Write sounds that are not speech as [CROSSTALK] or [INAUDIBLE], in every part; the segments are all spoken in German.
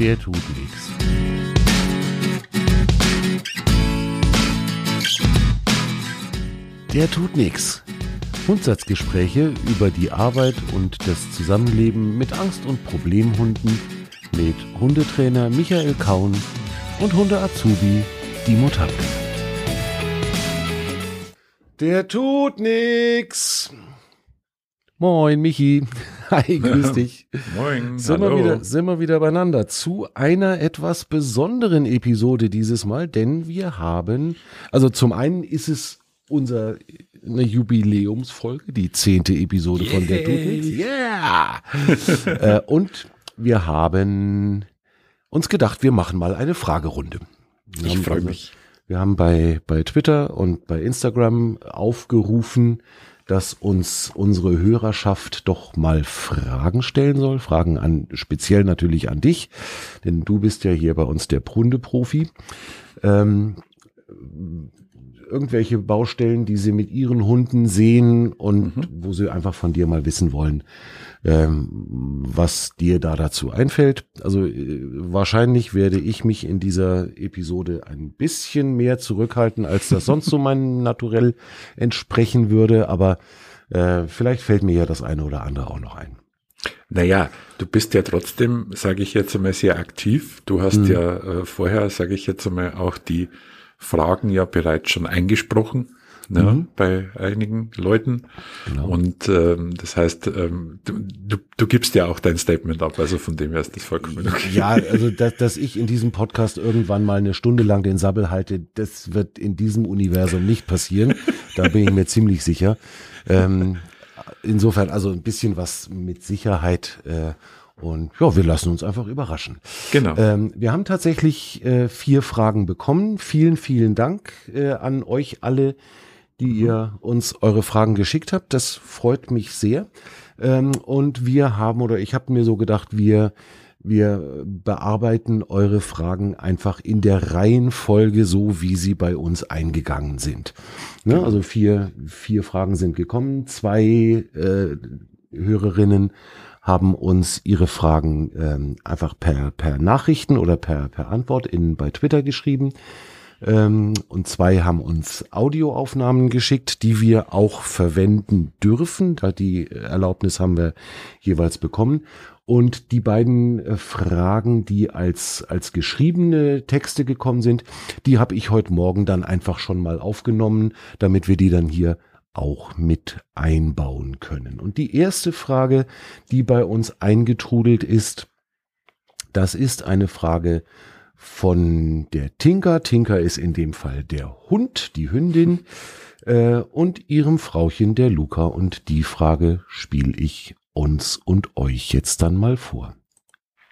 Der tut nichts. Der tut nichts. Grundsatzgespräche über die Arbeit und das Zusammenleben mit Angst- und Problemhunden mit Hundetrainer Michael Kaun und Hunde-Azubi Dimo Tapke. Der tut nix. Moin, Michi. [LAUGHS] Hi, grüß [LAUGHS] dich. Moin. Sind wir, wieder, sind wir wieder beieinander zu einer etwas besonderen Episode dieses Mal, denn wir haben, also zum einen ist es unser eine Jubiläumsfolge, die zehnte Episode von der nichts. Yeah! [LAUGHS] äh, und wir haben uns gedacht, wir machen mal eine Fragerunde. Wir Ich freue also- mich. Wir haben bei, bei Twitter und bei Instagram aufgerufen, dass uns unsere Hörerschaft doch mal Fragen stellen soll. Fragen an, speziell natürlich an dich, denn du bist ja hier bei uns der Hundeprofi. Ähm, irgendwelche Baustellen, die sie mit ihren Hunden sehen und wo sie einfach von dir mal wissen wollen, ähm, was dir da dazu einfällt. Also äh, wahrscheinlich werde ich mich in dieser Episode ein bisschen mehr zurückhalten, als das sonst so mein [LAUGHS] Naturell entsprechen würde, aber äh, vielleicht fällt mir ja das eine oder andere auch noch ein. Naja, du bist ja trotzdem, sage ich jetzt einmal, sehr aktiv. Du hast Mhm. ja äh, vorher, sage ich jetzt einmal, auch die Fragen ja bereits schon eingesprochen. Ne, Mhm. bei einigen Leuten. Genau. Und ähm, das heißt, ähm, du, du, du gibst ja auch dein Statement ab, also von dem her ist das vollkommen okay. Ja, also dass, dass ich in diesem Podcast irgendwann mal eine Stunde lang den Sabbel halte, das wird in diesem Universum nicht passieren. Da bin ich mir ziemlich sicher. Ähm, insofern also ein bisschen was mit Sicherheit. Äh, und ja, wir lassen uns einfach überraschen. Genau. Ähm, wir haben tatsächlich äh, vier Fragen bekommen. Vielen, vielen Dank äh, an euch alle, die ihr uns eure Fragen geschickt habt. Das freut mich sehr. Ähm, und wir haben, oder ich habe mir so gedacht, wir, wir bearbeiten eure Fragen einfach in der Reihenfolge so, wie sie bei uns eingegangen sind. Ne? Also vier, vier Fragen sind gekommen. Zwei äh, Hörerinnen haben uns ihre Fragen ähm, einfach per, per Nachrichten oder per, per Antwort in, bei Twitter geschrieben. Ähm, und zwei haben uns Audioaufnahmen geschickt, die wir auch verwenden dürfen. Da die Erlaubnis haben wir jeweils bekommen. Und die beiden äh, Fragen, die als, als geschriebene Texte gekommen sind, die habe ich heute Morgen dann einfach schon mal aufgenommen, damit wir die dann hier auch mit einbauen können. Und die erste Frage, die bei uns eingetrudelt ist, das ist eine Frage von der Tinker. Tinker ist in dem Fall der Hund, die Hündin, [LAUGHS] äh, und ihrem Frauchen, der Luca. Und die Frage spiele ich uns und euch jetzt dann mal vor.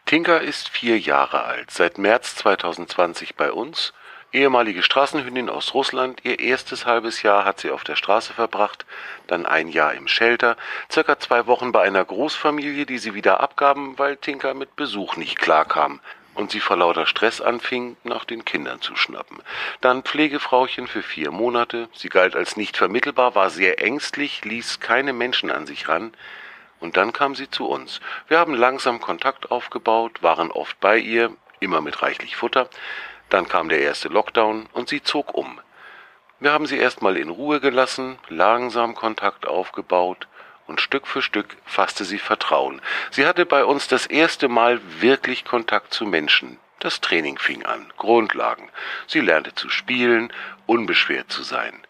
Tinker ist vier Jahre alt, seit März 2020 bei uns. Ehemalige Straßenhündin aus Russland. Ihr erstes halbes Jahr hat sie auf der Straße verbracht, dann ein Jahr im Shelter, circa zwei Wochen bei einer Großfamilie, die sie wieder abgaben, weil Tinker mit Besuch nicht klarkam und sie vor lauter Stress anfing, nach den Kindern zu schnappen. Dann Pflegefrauchen für vier Monate. Sie galt als nicht vermittelbar, war sehr ängstlich, ließ keine Menschen an sich ran. Und dann kam sie zu uns. Wir haben langsam Kontakt aufgebaut, waren oft bei ihr, immer mit reichlich Futter. Dann kam der erste Lockdown und sie zog um. Wir haben sie erstmal in Ruhe gelassen, langsam Kontakt aufgebaut und Stück für Stück fasste sie Vertrauen. Sie hatte bei uns das erste Mal wirklich Kontakt zu Menschen. Das Training fing an, Grundlagen. Sie lernte zu spielen, unbeschwert zu sein.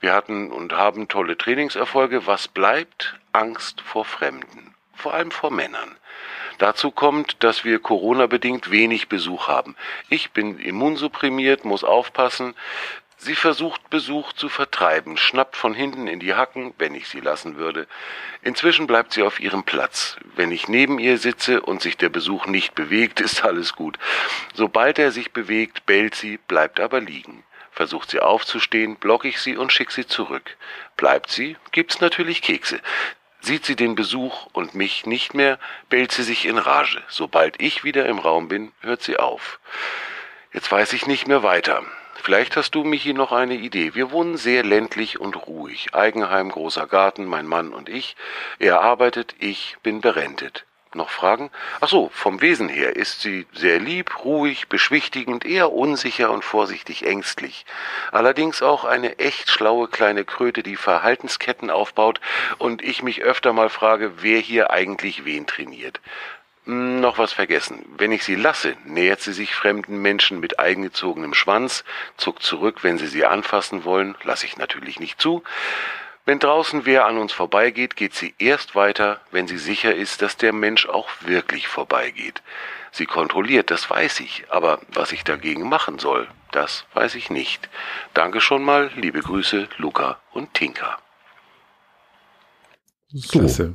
Wir hatten und haben tolle Trainingserfolge. Was bleibt? Angst vor Fremden, vor allem vor Männern. Dazu kommt, dass wir Corona-bedingt wenig Besuch haben. Ich bin immunsupprimiert, muss aufpassen. Sie versucht Besuch zu vertreiben, schnappt von hinten in die Hacken, wenn ich sie lassen würde. Inzwischen bleibt sie auf ihrem Platz. Wenn ich neben ihr sitze und sich der Besuch nicht bewegt, [LAUGHS] ist alles gut. Sobald er sich bewegt, bellt sie, bleibt aber liegen. Versucht sie aufzustehen, block ich sie und schick sie zurück. Bleibt sie, gibt's natürlich Kekse. Sieht sie den Besuch und mich nicht mehr, bellt sie sich in Rage. Sobald ich wieder im Raum bin, hört sie auf. Jetzt weiß ich nicht mehr weiter. Vielleicht hast du, Michi, noch eine Idee. Wir wohnen sehr ländlich und ruhig. Eigenheim, großer Garten, mein Mann und ich. Er arbeitet, ich bin berentet. Noch Fragen? Ach so, vom Wesen her ist sie sehr lieb, ruhig, beschwichtigend, eher unsicher und vorsichtig ängstlich. Allerdings auch eine echt schlaue kleine Kröte, die Verhaltensketten aufbaut und ich mich öfter mal frage, wer hier eigentlich wen trainiert. Noch was vergessen. Wenn ich sie lasse, nähert sie sich fremden Menschen mit eingezogenem Schwanz, zuckt zurück, wenn sie sie anfassen wollen, lasse ich natürlich nicht zu. Wenn draußen wer an uns vorbeigeht, geht sie erst weiter, wenn sie sicher ist, dass der Mensch auch wirklich vorbeigeht. Sie kontrolliert, das weiß ich, aber was ich dagegen machen soll, das weiß ich nicht. Danke schon mal, liebe Grüße, Luca und Tinka. So, Klasse.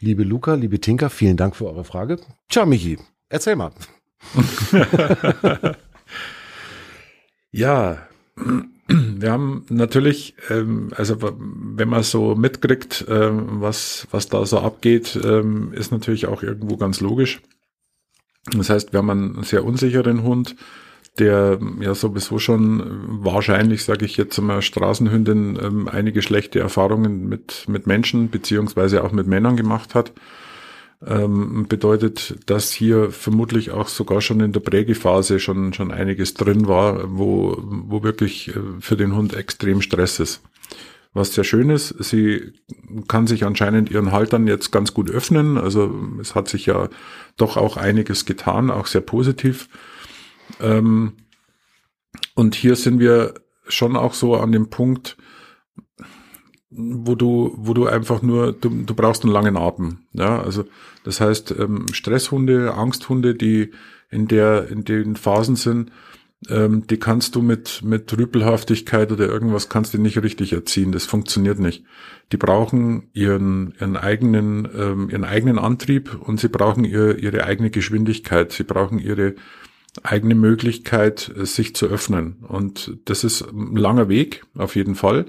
Liebe Luca, liebe Tinka, vielen Dank für eure Frage. Tja, Michi, erzähl mal. [LAUGHS] ja, wir haben natürlich, ähm, also wenn man so mitkriegt, ähm, was, was da so abgeht, ähm, ist natürlich auch irgendwo ganz logisch. Das heißt, wir haben einen sehr unsicheren Hund, der ja sowieso schon wahrscheinlich, sage ich jetzt mal, Straßenhündin ähm, einige schlechte Erfahrungen mit, mit Menschen beziehungsweise auch mit Männern gemacht hat ähm, bedeutet, dass hier vermutlich auch sogar schon in der Prägephase schon, schon einiges drin war, wo, wo wirklich äh, für den Hund extrem Stress ist. Was sehr schön ist, sie kann sich anscheinend ihren Haltern jetzt ganz gut öffnen. Also es hat sich ja doch auch einiges getan, auch sehr positiv. Ähm, und hier sind wir schon auch so an dem Punkt, wo du, wo du einfach nur, du, du brauchst einen langen Atem. Ja, also das heißt, ähm, Stresshunde, Angsthunde, die in der, in den Phasen sind, ähm, die kannst du mit, mit Rüpelhaftigkeit oder irgendwas kannst du nicht richtig erziehen. Das funktioniert nicht. Die brauchen ihren, ihren eigenen, ähm, ihren eigenen Antrieb und sie brauchen ihr, ihre eigene Geschwindigkeit. Sie brauchen ihre eigene Möglichkeit, sich zu öffnen. Und das ist ein langer Weg, auf jeden Fall.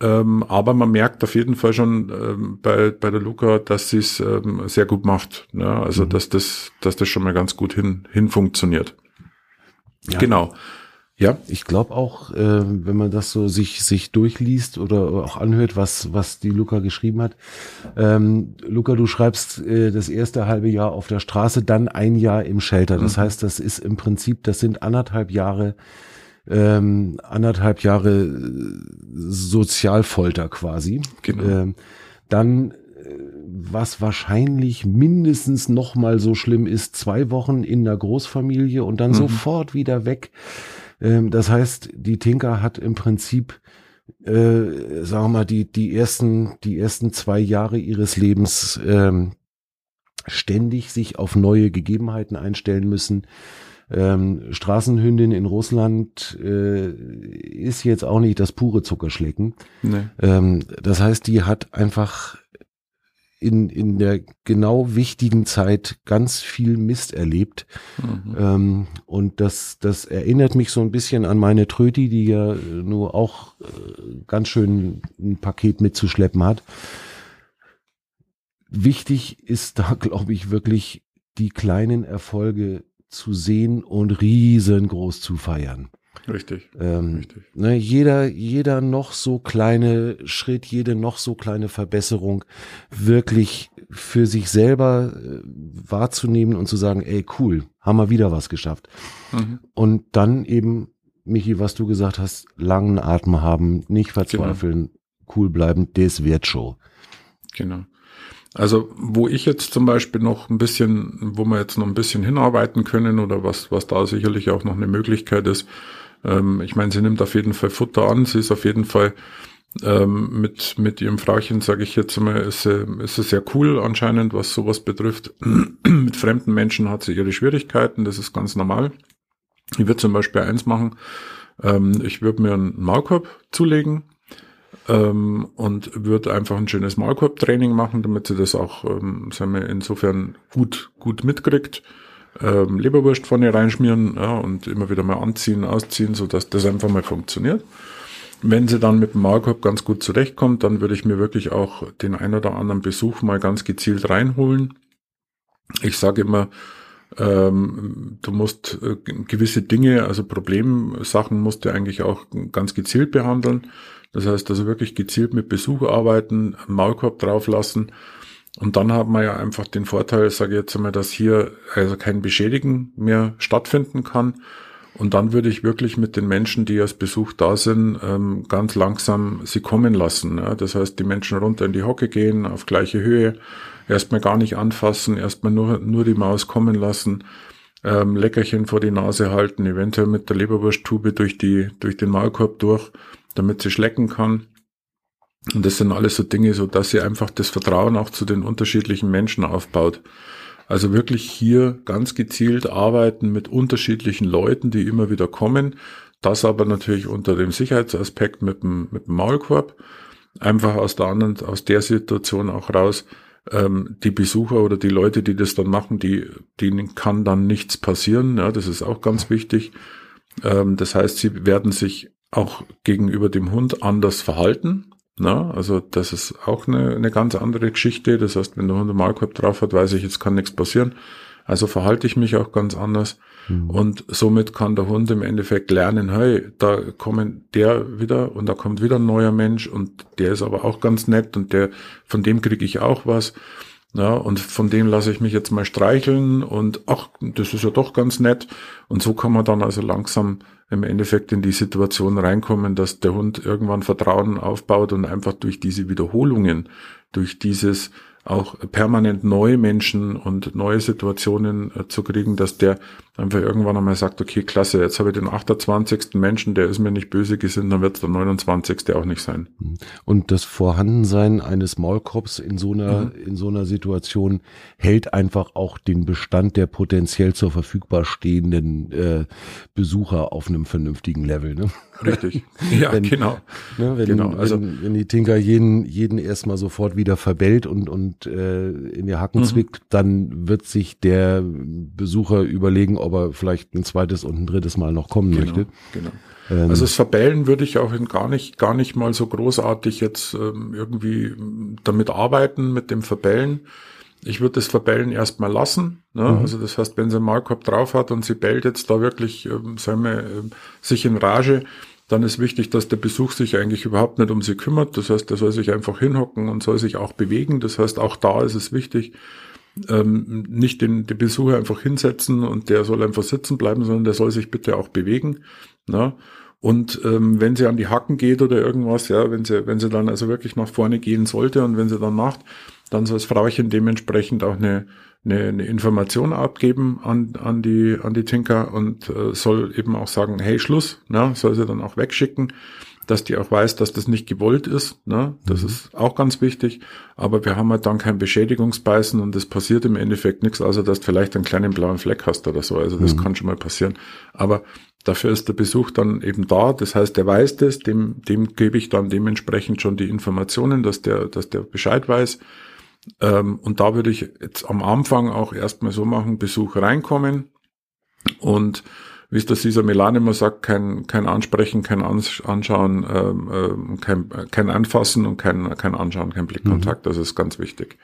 Ähm, aber man merkt auf jeden Fall schon ähm, bei, bei der Luca, dass sie es ähm, sehr gut macht. Ne? Also, mhm. dass das, dass das schon mal ganz gut hin, hin funktioniert. Ja. Genau. Ja. Ich glaube auch, äh, wenn man das so sich, sich durchliest oder auch anhört, was, was die Luca geschrieben hat. Ähm, Luca, du schreibst äh, das erste halbe Jahr auf der Straße, dann ein Jahr im Shelter. Das mhm. heißt, das ist im Prinzip, das sind anderthalb Jahre ähm, anderthalb Jahre äh, Sozialfolter quasi. Genau. Ähm, dann, äh, was wahrscheinlich mindestens noch mal so schlimm ist, zwei Wochen in der Großfamilie und dann mhm. sofort wieder weg. Ähm, das heißt, die Tinker hat im Prinzip äh, sagen wir mal, die, die ersten, die ersten zwei Jahre ihres Lebens ähm, ständig sich auf neue Gegebenheiten einstellen müssen, ähm, Straßenhündin in Russland äh, ist jetzt auch nicht das pure Zuckerschlecken. Nee. Ähm, das heißt, die hat einfach in, in der genau wichtigen Zeit ganz viel Mist erlebt. Mhm. Ähm, und das, das erinnert mich so ein bisschen an meine Tröti, die ja nur auch äh, ganz schön ein Paket mitzuschleppen hat. Wichtig ist da, [LAUGHS] glaube ich, wirklich die kleinen Erfolge zu sehen und riesengroß zu feiern. Richtig. Ähm, richtig. Ne, jeder, jeder noch so kleine Schritt, jede noch so kleine Verbesserung wirklich für sich selber äh, wahrzunehmen und zu sagen, ey, cool, haben wir wieder was geschafft. Mhm. Und dann eben, Michi, was du gesagt hast, langen Atem haben, nicht verzweifeln, genau. cool bleiben, das wird schon. Genau. Also wo ich jetzt zum Beispiel noch ein bisschen, wo wir jetzt noch ein bisschen hinarbeiten können oder was, was da sicherlich auch noch eine Möglichkeit ist, ähm, ich meine, sie nimmt auf jeden Fall Futter an, sie ist auf jeden Fall ähm, mit, mit ihrem Frauchen, sage ich jetzt mal, ist sie, ist sie sehr cool anscheinend, was sowas betrifft. [CLEARS THROAT] mit fremden Menschen hat sie ihre Schwierigkeiten, das ist ganz normal. Ich würde zum Beispiel eins machen, ähm, ich würde mir einen Maulkorb zulegen, ähm, und würde einfach ein schönes Maulkorb-Training machen, damit sie das auch, ähm, sagen wir, insofern gut, gut mitkriegt. Ähm, Leberwurst vorne reinschmieren ja, und immer wieder mal anziehen, ausziehen, so dass das einfach mal funktioniert. Wenn sie dann mit dem Maulkorb ganz gut zurechtkommt, dann würde ich mir wirklich auch den ein oder anderen Besuch mal ganz gezielt reinholen. Ich sage immer, ähm, du musst äh, gewisse Dinge, also Problemsachen musst du eigentlich auch ganz gezielt behandeln. Das heißt also wirklich gezielt mit Besuch arbeiten, Maulkorb drauflassen Und dann hat man ja einfach den Vorteil, sage ich jetzt einmal, dass hier also kein Beschädigen mehr stattfinden kann. Und dann würde ich wirklich mit den Menschen, die als Besuch da sind, ähm, ganz langsam sie kommen lassen. Das heißt, die Menschen runter in die Hocke gehen, auf gleiche Höhe, erstmal gar nicht anfassen, erstmal nur, nur die Maus kommen lassen, ähm, Leckerchen vor die Nase halten, eventuell mit der Leberwursttube durch die, durch den Maulkorb durch, damit sie schlecken kann. Und das sind alles so Dinge, so dass sie einfach das Vertrauen auch zu den unterschiedlichen Menschen aufbaut. Also wirklich hier ganz gezielt arbeiten mit unterschiedlichen Leuten, die immer wieder kommen. Das aber natürlich unter dem Sicherheitsaspekt mit dem, mit dem Maulkorb. Einfach aus der anderen, aus der Situation auch raus. Ähm, die Besucher oder die Leute, die das dann machen, die, denen kann dann nichts passieren. Ja, das ist auch ganz wichtig. Ähm, das heißt, sie werden sich auch gegenüber dem Hund anders verhalten. Na, also das ist auch eine, eine ganz andere Geschichte. Das heißt, wenn der Hund einen Maulkorb drauf hat, weiß ich, jetzt kann nichts passieren. Also verhalte ich mich auch ganz anders. Mhm. Und somit kann der Hund im Endeffekt lernen, hey, da kommen der wieder und da kommt wieder ein neuer Mensch und der ist aber auch ganz nett und der, von dem kriege ich auch was. Ja, und von dem lasse ich mich jetzt mal streicheln und ach, das ist ja doch ganz nett. Und so kann man dann also langsam im Endeffekt in die Situation reinkommen, dass der Hund irgendwann Vertrauen aufbaut und einfach durch diese Wiederholungen, durch dieses auch permanent neue Menschen und neue Situationen äh, zu kriegen, dass der einfach irgendwann einmal sagt, okay, klasse, jetzt habe ich den 28. Menschen, der ist mir nicht böse gesinnt, dann wird es der 29. auch nicht sein. Und das Vorhandensein eines Maulkorbs in so einer, mhm. in so einer Situation hält einfach auch den Bestand der potenziell zur Verfügbar stehenden äh, Besucher auf einem vernünftigen Level. Ne? Richtig. [LAUGHS] Ja, wenn, genau. Ne, wenn, genau. Also, wenn, wenn die Tinker jeden, jeden erstmal sofort wieder verbellt und, und äh, in die Hacken mhm. zwickt, dann wird sich der Besucher überlegen, ob er vielleicht ein zweites und ein drittes Mal noch kommen genau, möchte. Genau. Ähm, also das Verbellen würde ich auch gar nicht, gar nicht mal so großartig jetzt ähm, irgendwie damit arbeiten, mit dem Verbellen. Ich würde das Verbellen erstmal lassen. Ne? Mhm. Also das heißt, wenn sie einen Maulkorb drauf hat und sie bellt jetzt da wirklich, ähm, sagen wir, äh, sich in Rage, dann ist wichtig, dass der Besuch sich eigentlich überhaupt nicht um sie kümmert. Das heißt, er soll sich einfach hinhocken und soll sich auch bewegen. Das heißt, auch da ist es wichtig, ähm, nicht den, den Besucher einfach hinsetzen und der soll einfach sitzen bleiben, sondern der soll sich bitte auch bewegen. Ne? Und ähm, wenn sie an die Hacken geht oder irgendwas, ja, wenn sie, wenn sie dann also wirklich nach vorne gehen sollte und wenn sie dann macht, dann soll das Frauchen dementsprechend auch eine, eine, eine Information abgeben an, an die, an die Tinker und äh, soll eben auch sagen, hey, Schluss, ne, soll sie dann auch wegschicken, dass die auch weiß, dass das nicht gewollt ist, ne, das mhm. ist auch ganz wichtig, aber wir haben halt dann kein Beschädigungsbeißen und es passiert im Endeffekt nichts, also dass du vielleicht einen kleinen blauen Fleck hast oder so, also das mhm. kann schon mal passieren, aber dafür ist der Besuch dann eben da, das heißt, der weiß das, dem, dem gebe ich dann dementsprechend schon die Informationen, dass der, dass der Bescheid weiß, ähm, und da würde ich jetzt am Anfang auch erstmal so machen, Besuch reinkommen und wie es das dieser Milan immer sagt, kein, kein Ansprechen, kein Anschauen, ähm, ähm, kein, kein Anfassen und kein, kein Anschauen, kein Blickkontakt. Mhm. Das ist ganz wichtig.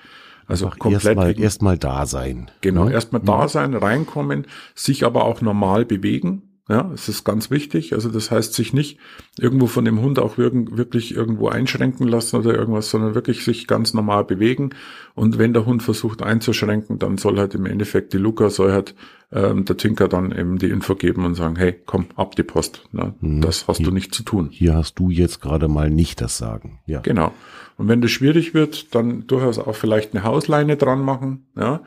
Also Einfach komplett erstmal erstmal da sein. Genau, ne? erstmal da mhm. sein, reinkommen, sich aber auch normal bewegen. Ja, es ist ganz wichtig. Also das heißt, sich nicht irgendwo von dem Hund auch wirklich irgendwo einschränken lassen oder irgendwas, sondern wirklich sich ganz normal bewegen. Und wenn der Hund versucht einzuschränken, dann soll halt im Endeffekt die Luca, soll halt ähm, der Tinker dann eben die Info geben und sagen, hey, komm, ab die Post. Ne? Mhm. Das hast hier, du nicht zu tun. Hier hast du jetzt gerade mal nicht das Sagen. Ja. Genau. Und wenn das schwierig wird, dann durchaus auch vielleicht eine Hausleine dran machen. Ja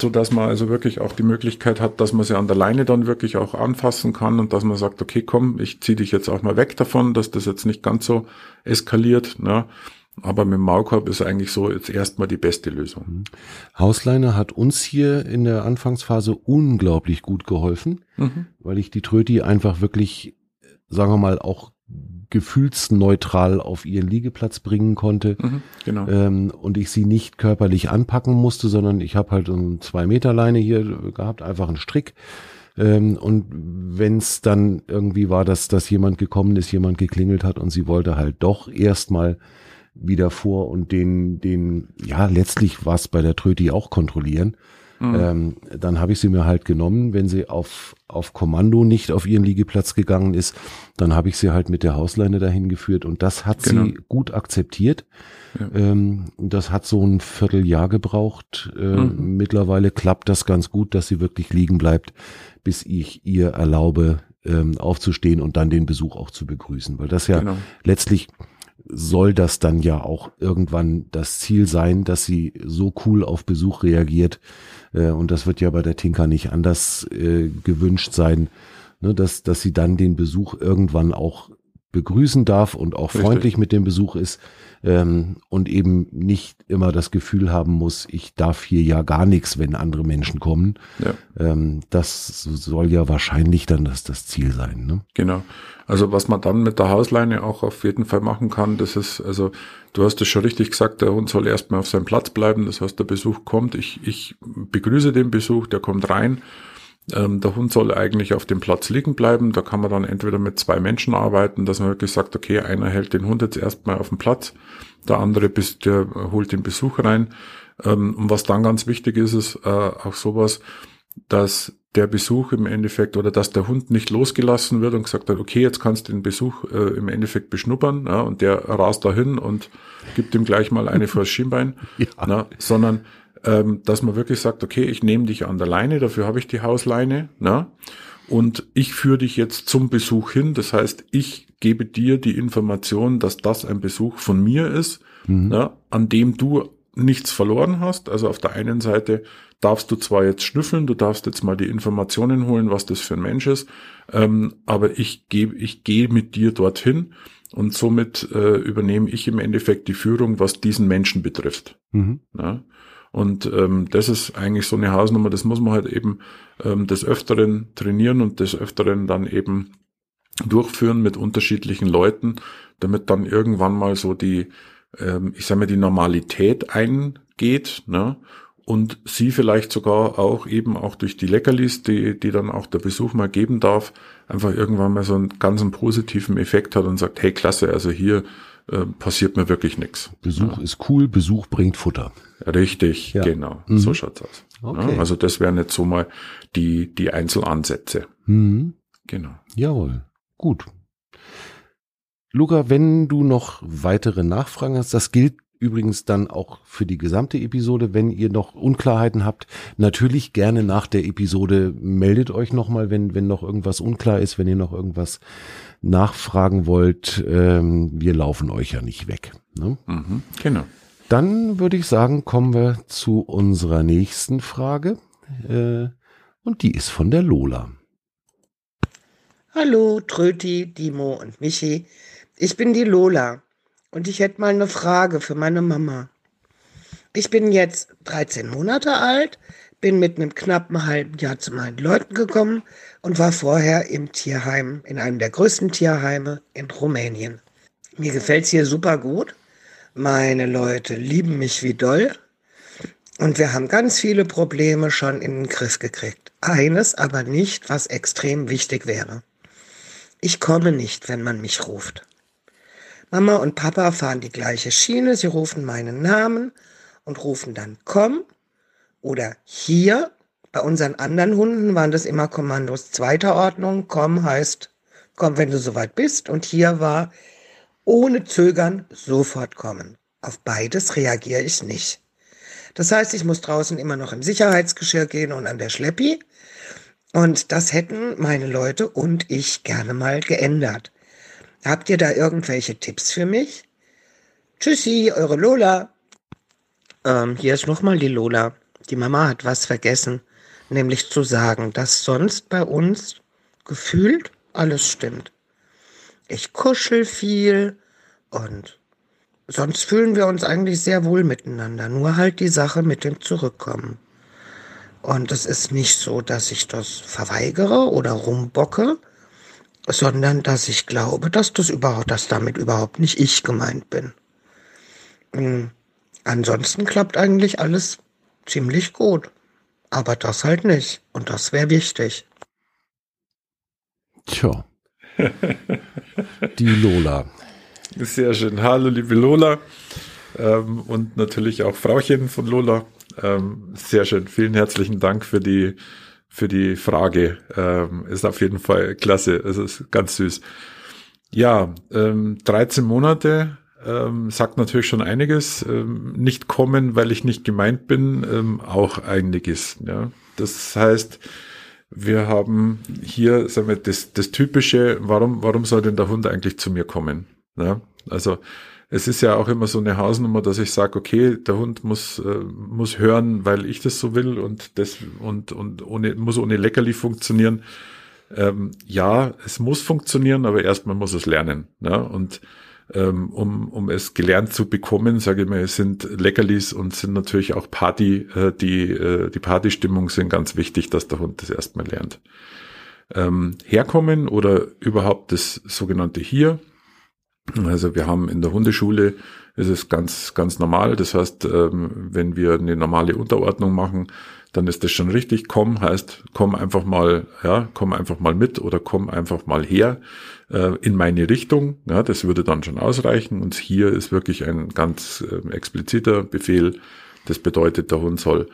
so dass man also wirklich auch die Möglichkeit hat, dass man sie an der Leine dann wirklich auch anfassen kann und dass man sagt, okay, komm, ich zieh dich jetzt auch mal weg davon, dass das jetzt nicht ganz so eskaliert. Ne? Aber mit dem Maulkorb ist eigentlich so jetzt erstmal die beste Lösung. Mhm. Hausleine hat uns hier in der Anfangsphase unglaublich gut geholfen, mhm. weil ich die Tröti einfach wirklich, sagen wir mal, auch gefühlsneutral auf ihren Liegeplatz bringen konnte. Mhm, genau. Ähm, und ich sie nicht körperlich anpacken musste, sondern ich habe halt eine zwei Meter Leine hier gehabt, einfach einen Strick. Ähm, und wenn es dann irgendwie war, dass, dass jemand gekommen ist, jemand geklingelt hat und sie wollte halt doch erstmal wieder vor und den, den, ja, letztlich war es bei der Tröti auch kontrollieren. Mhm. Ähm, dann habe ich sie mir halt genommen, wenn sie auf, auf Kommando nicht auf ihren Liegeplatz gegangen ist, dann habe ich sie halt mit der Hausleine dahin geführt und das hat genau. sie gut akzeptiert. Ja. Ähm, das hat so ein Vierteljahr gebraucht. Äh, mhm. Mittlerweile klappt das ganz gut, dass sie wirklich liegen bleibt, bis ich ihr erlaube, ähm, aufzustehen und dann den Besuch auch zu begrüßen, weil das ja genau. letztlich soll das dann ja auch irgendwann das Ziel sein, dass sie so cool auf Besuch reagiert. Äh, und das wird ja bei der Tinker nicht anders äh, gewünscht sein, ne, dass, dass sie dann den Besuch irgendwann auch begrüßen darf und auch Richtig. freundlich mit dem Besuch ist ähm, und eben nicht immer das Gefühl haben muss, ich darf hier ja gar nichts, wenn andere Menschen kommen. Ja. Ähm, das soll ja wahrscheinlich dann das, das Ziel sein. Ne? Genau. Also was man dann mit der Hausleine auch auf jeden Fall machen kann, das ist, also du hast es schon richtig gesagt, der Hund soll erstmal auf seinem Platz bleiben. Das heißt, der Besuch kommt, ich, ich begrüße den Besuch, der kommt rein ähm, der Hund soll eigentlich auf dem Platz liegen bleiben. Da kann man dann entweder mit zwei Menschen arbeiten, dass man wirklich sagt, okay, einer hält den Hund jetzt erstmal auf dem Platz, der andere bis, der holt den Besuch rein. Ähm, und was dann ganz wichtig ist, ist äh, auch sowas, dass der Besuch im Endeffekt oder dass der Hund nicht losgelassen wird und gesagt hat, okay, jetzt kannst du den Besuch äh, im Endeffekt beschnuppern ja, und der rast dahin und gibt ihm gleich mal eine vors Schienbein, [LAUGHS] ja. na, sondern ähm, dass man wirklich sagt, okay, ich nehme dich an der Leine, dafür habe ich die Hausleine, ne? Und ich führe dich jetzt zum Besuch hin. Das heißt, ich gebe dir die Information, dass das ein Besuch von mir ist, mhm. ne, an dem du nichts verloren hast. Also auf der einen Seite darfst du zwar jetzt schnüffeln, du darfst jetzt mal die Informationen holen, was das für ein Mensch ist, ähm, aber ich gehe ich gehe mit dir dorthin und somit äh, übernehme ich im Endeffekt die Führung, was diesen Menschen betrifft. Mhm. Ja? Und ähm, das ist eigentlich so eine Hausnummer, das muss man halt eben ähm, des Öfteren trainieren und des Öfteren dann eben durchführen mit unterschiedlichen Leuten, damit dann irgendwann mal so die, ähm, ich sage mal, die Normalität eingeht, ne? Und sie vielleicht sogar auch eben auch durch die Leckerlis, die, die dann auch der Besuch mal geben darf, einfach irgendwann mal so einen ganzen positiven Effekt hat und sagt, hey klasse, also hier äh, passiert mir wirklich nichts. Besuch ja. ist cool, Besuch bringt Futter. Richtig, ja. genau. Mhm. So schaut's aus. Okay. Ja, also das wären jetzt so mal die, die Einzelansätze. Mhm. Genau. Jawohl. Gut. Luca, wenn du noch weitere Nachfragen hast, das gilt übrigens dann auch für die gesamte Episode. Wenn ihr noch Unklarheiten habt, natürlich gerne nach der Episode meldet euch nochmal, wenn, wenn noch irgendwas unklar ist, wenn ihr noch irgendwas nachfragen wollt, ähm, wir laufen euch ja nicht weg. Ne? Mhm, genau. Dann würde ich sagen, kommen wir zu unserer nächsten Frage. Äh, und die ist von der Lola. Hallo, Tröti, Dimo und Michi. Ich bin die Lola und ich hätte mal eine Frage für meine Mama. Ich bin jetzt 13 Monate alt, bin mit einem knappen halben Jahr zu meinen Leuten gekommen und war vorher im Tierheim, in einem der größten Tierheime in Rumänien. Mir gefällt's hier super gut. Meine Leute lieben mich wie doll. Und wir haben ganz viele Probleme schon in den Griff gekriegt. Eines aber nicht, was extrem wichtig wäre. Ich komme nicht, wenn man mich ruft. Mama und Papa fahren die gleiche Schiene, sie rufen meinen Namen und rufen dann komm oder hier. Bei unseren anderen Hunden waren das immer Kommandos zweiter Ordnung. Komm heißt, komm, wenn du soweit bist. Und hier war ohne Zögern sofort kommen. Auf beides reagiere ich nicht. Das heißt, ich muss draußen immer noch im Sicherheitsgeschirr gehen und an der Schleppi. Und das hätten meine Leute und ich gerne mal geändert. Habt ihr da irgendwelche Tipps für mich? Tschüssi, eure Lola. Ähm, hier ist nochmal die Lola. Die Mama hat was vergessen, nämlich zu sagen, dass sonst bei uns gefühlt alles stimmt. Ich kuschel viel und sonst fühlen wir uns eigentlich sehr wohl miteinander. Nur halt die Sache mit dem Zurückkommen. Und es ist nicht so, dass ich das verweigere oder rumbocke, sondern dass ich glaube, dass das überhaupt, dass damit überhaupt nicht ich gemeint bin. Mhm. Ansonsten klappt eigentlich alles ziemlich gut. Aber das halt nicht. Und das wäre wichtig. Tja. Die Lola. Sehr schön. Hallo, liebe Lola. ähm, und natürlich auch Frauchen von Lola. Ähm, sehr schön. Vielen herzlichen Dank für die für die Frage. Ähm, ist auf jeden Fall klasse. Es ist ganz süß. Ja, ähm, 13 Monate ähm, sagt natürlich schon einiges. Ähm, nicht kommen, weil ich nicht gemeint bin, ähm, auch einiges. Ja. Das heißt, wir haben hier, sagen wir, das, das typische, warum, warum soll denn der Hund eigentlich zu mir kommen? Ja. Also es ist ja auch immer so eine Hausnummer, dass ich sage, okay, der Hund muss, äh, muss hören, weil ich das so will und das und, und ohne, muss ohne Leckerli funktionieren. Ähm, ja, es muss funktionieren, aber erstmal muss es lernen. Ne? Und ähm, um, um es gelernt zu bekommen, sage ich mal, sind Leckerlis und sind natürlich auch Party, äh, die, äh, die Partystimmung sind ganz wichtig, dass der Hund das erstmal lernt. Ähm, herkommen oder überhaupt das sogenannte Hier also wir haben in der Hundeschule ist es ganz, ganz normal. Das heißt, ähm, wenn wir eine normale Unterordnung machen, dann ist das schon richtig. Komm heißt, komm einfach mal, ja, komm einfach mal mit oder komm einfach mal her äh, in meine Richtung. Ja, das würde dann schon ausreichen. Und hier ist wirklich ein ganz äh, expliziter Befehl. Das bedeutet, der Hund soll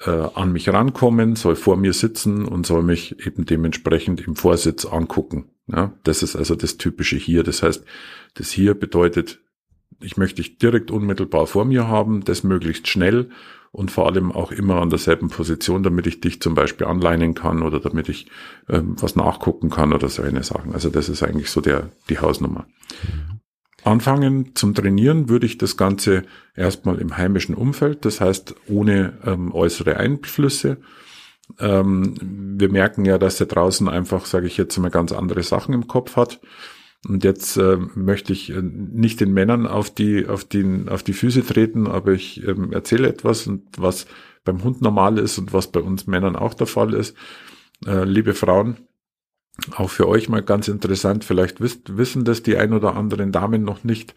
äh, an mich rankommen, soll vor mir sitzen und soll mich eben dementsprechend im Vorsitz angucken. Ja, das ist also das typische hier. Das heißt, das hier bedeutet, ich möchte dich direkt unmittelbar vor mir haben, das möglichst schnell und vor allem auch immer an derselben Position, damit ich dich zum Beispiel anleinen kann oder damit ich ähm, was nachgucken kann oder so eine Sachen. Also das ist eigentlich so der, die Hausnummer. Anfangen zum Trainieren würde ich das Ganze erstmal im heimischen Umfeld, das heißt ohne ähm, äußere Einflüsse. Ähm, wir merken ja, dass er draußen einfach, sage ich jetzt mal, ganz andere Sachen im Kopf hat. Und jetzt äh, möchte ich äh, nicht den Männern auf die, auf, den, auf die Füße treten, aber ich ähm, erzähle etwas und was beim Hund normal ist und was bei uns Männern auch der Fall ist. Äh, liebe Frauen, auch für euch mal ganz interessant, vielleicht wisst, wissen das die ein oder anderen Damen noch nicht.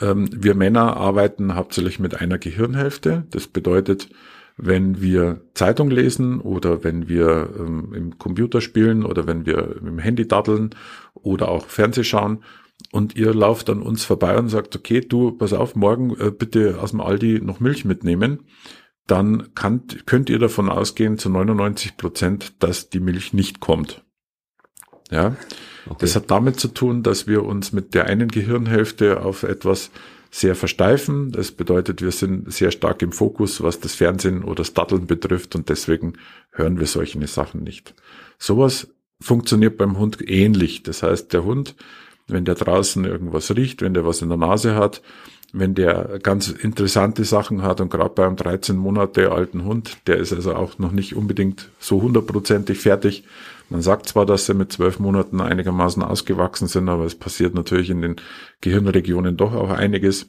Ähm, wir Männer arbeiten hauptsächlich mit einer Gehirnhälfte. Das bedeutet, wenn wir Zeitung lesen oder wenn wir ähm, im Computer spielen oder wenn wir im Handy daddeln oder auch Fernseh schauen und ihr lauft an uns vorbei und sagt, okay, du, pass auf, morgen äh, bitte aus dem Aldi noch Milch mitnehmen, dann kann, könnt ihr davon ausgehen zu 99 Prozent, dass die Milch nicht kommt. Ja, okay. das hat damit zu tun, dass wir uns mit der einen Gehirnhälfte auf etwas sehr versteifen. Das bedeutet, wir sind sehr stark im Fokus, was das Fernsehen oder das Datteln betrifft und deswegen hören wir solche Sachen nicht. Sowas funktioniert beim Hund ähnlich. Das heißt, der Hund, wenn der draußen irgendwas riecht, wenn der was in der Nase hat, wenn der ganz interessante Sachen hat und gerade beim 13 Monate alten Hund, der ist also auch noch nicht unbedingt so hundertprozentig fertig. Man sagt zwar, dass sie mit zwölf Monaten einigermaßen ausgewachsen sind, aber es passiert natürlich in den Gehirnregionen doch auch einiges.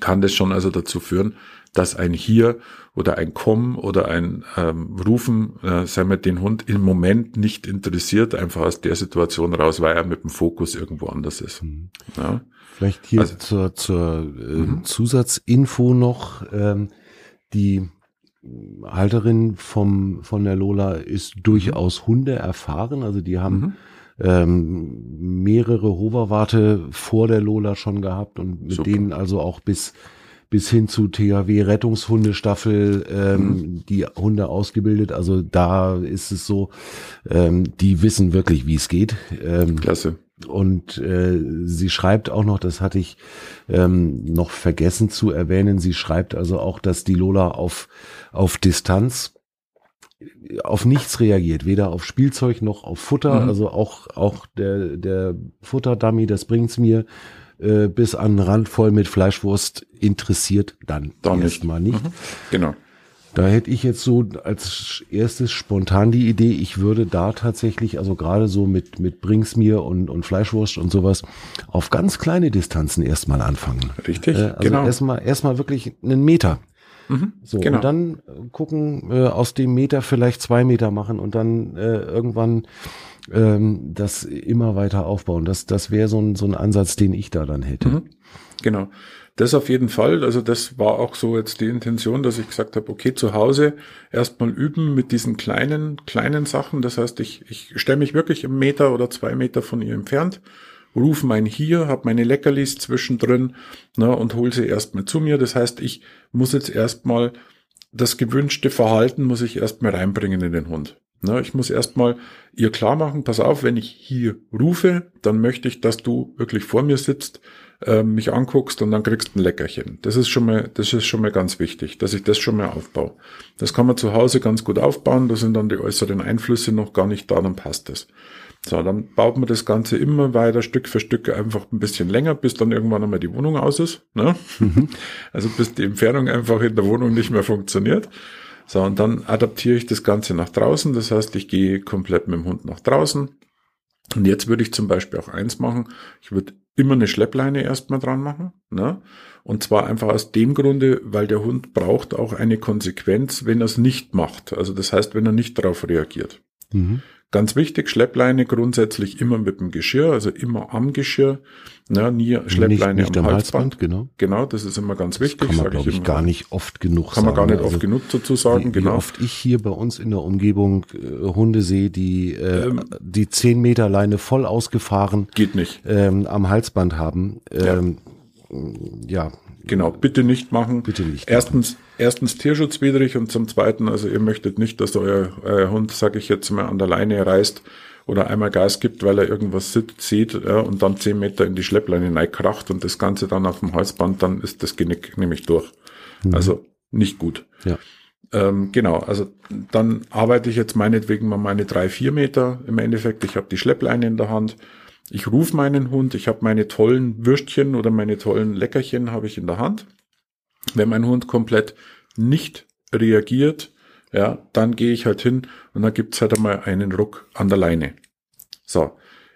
Kann das schon also dazu führen, dass ein Hier oder ein Kommen oder ein ähm, Rufen, äh, sagen wir, den Hund im Moment nicht interessiert, einfach aus der Situation raus, weil er mit dem Fokus irgendwo anders ist. Mhm. Ja. Vielleicht hier also, zur, zur äh, mhm. Zusatzinfo noch, ähm, die Halterin vom, von der Lola ist durchaus Hunde erfahren, also die haben mhm. ähm, mehrere Hoverwarte vor der Lola schon gehabt und mit Super. denen also auch bis bis hin zu THW Rettungshundestaffel ähm, mhm. die Hunde ausgebildet. Also da ist es so, ähm, die wissen wirklich, wie es geht. Ähm, Klasse. Und äh, sie schreibt auch noch, das hatte ich ähm, noch vergessen zu erwähnen, sie schreibt also auch, dass die Lola auf, auf Distanz auf nichts reagiert, weder auf Spielzeug noch auf Futter, mhm. also auch, auch der, der Futterdummy, das bringt's mir äh, bis an den Rand voll mit Fleischwurst interessiert dann erstmal nicht. Mhm. Genau. Da hätte ich jetzt so als erstes spontan die Idee, ich würde da tatsächlich, also gerade so mit, mit Brings mir und, und Fleischwurst und sowas, auf ganz kleine Distanzen erstmal anfangen. Richtig, äh, also genau. Erstmal, erstmal wirklich einen Meter. Mhm, so, genau. und dann äh, gucken, äh, aus dem Meter vielleicht zwei Meter machen und dann äh, irgendwann ähm, das immer weiter aufbauen. Das, das wäre so ein, so ein Ansatz, den ich da dann hätte. Mhm, genau. Das auf jeden Fall. Also das war auch so jetzt die Intention, dass ich gesagt habe, okay, zu Hause erstmal üben mit diesen kleinen, kleinen Sachen. Das heißt, ich, ich stelle mich wirklich einen Meter oder zwei Meter von ihr entfernt ruf mein hier, hab meine Leckerlis zwischendrin ne, und hol sie erstmal zu mir. Das heißt, ich muss jetzt erstmal das gewünschte Verhalten muss ich erstmal reinbringen in den Hund. Ne, ich muss erstmal ihr klar machen, pass auf, wenn ich hier rufe, dann möchte ich, dass du wirklich vor mir sitzt, äh, mich anguckst und dann kriegst ein Leckerchen. Das ist schon mal, das ist schon mal ganz wichtig, dass ich das schon mal aufbaue. Das kann man zu Hause ganz gut aufbauen, da sind dann die äußeren Einflüsse noch gar nicht da, dann passt das. So, dann baut man das Ganze immer weiter Stück für Stück einfach ein bisschen länger, bis dann irgendwann einmal die Wohnung aus ist. Ne? Mhm. Also bis die Entfernung einfach in der Wohnung nicht mehr funktioniert. So, und dann adaptiere ich das Ganze nach draußen. Das heißt, ich gehe komplett mit dem Hund nach draußen. Und jetzt würde ich zum Beispiel auch eins machen. Ich würde immer eine Schleppleine erstmal dran machen. Ne? Und zwar einfach aus dem Grunde, weil der Hund braucht auch eine Konsequenz, wenn er es nicht macht. Also das heißt, wenn er nicht darauf reagiert. Mhm. Ganz wichtig, Schleppleine grundsätzlich immer mit dem Geschirr, also immer am Geschirr, ne, nie Schleppleine nicht, nicht am, am Halsband. Halsband. Genau, genau, das ist immer ganz wichtig. Das kann man, glaube ich, ich gar nicht oft genug Kann man gar nicht also, oft genug dazu sagen, wie, genau. Wie oft ich hier bei uns in der Umgebung äh, Hunde sehe, die äh, ähm, die zehn Meter Leine voll ausgefahren geht nicht ähm, am Halsband haben. Ähm, ja. ja. Genau, bitte nicht machen. Bitte nicht. Erstens, machen. erstens tierschutzwidrig und zum zweiten, also ihr möchtet nicht, dass euer, euer Hund, sag ich jetzt mal, an der Leine reißt oder einmal Gas gibt, weil er irgendwas sieht ja, und dann zehn Meter in die Schleppleine reinkracht und das Ganze dann auf dem Halsband, dann ist das Genick nämlich durch. Mhm. Also nicht gut. Ja. Ähm, genau, also dann arbeite ich jetzt meinetwegen mal meine drei, vier Meter im Endeffekt. Ich habe die Schleppleine in der Hand ich rufe meinen Hund, ich habe meine tollen Würstchen oder meine tollen Leckerchen habe ich in der Hand. Wenn mein Hund komplett nicht reagiert, ja, dann gehe ich halt hin und dann gibt's halt einmal einen Ruck an der Leine. So,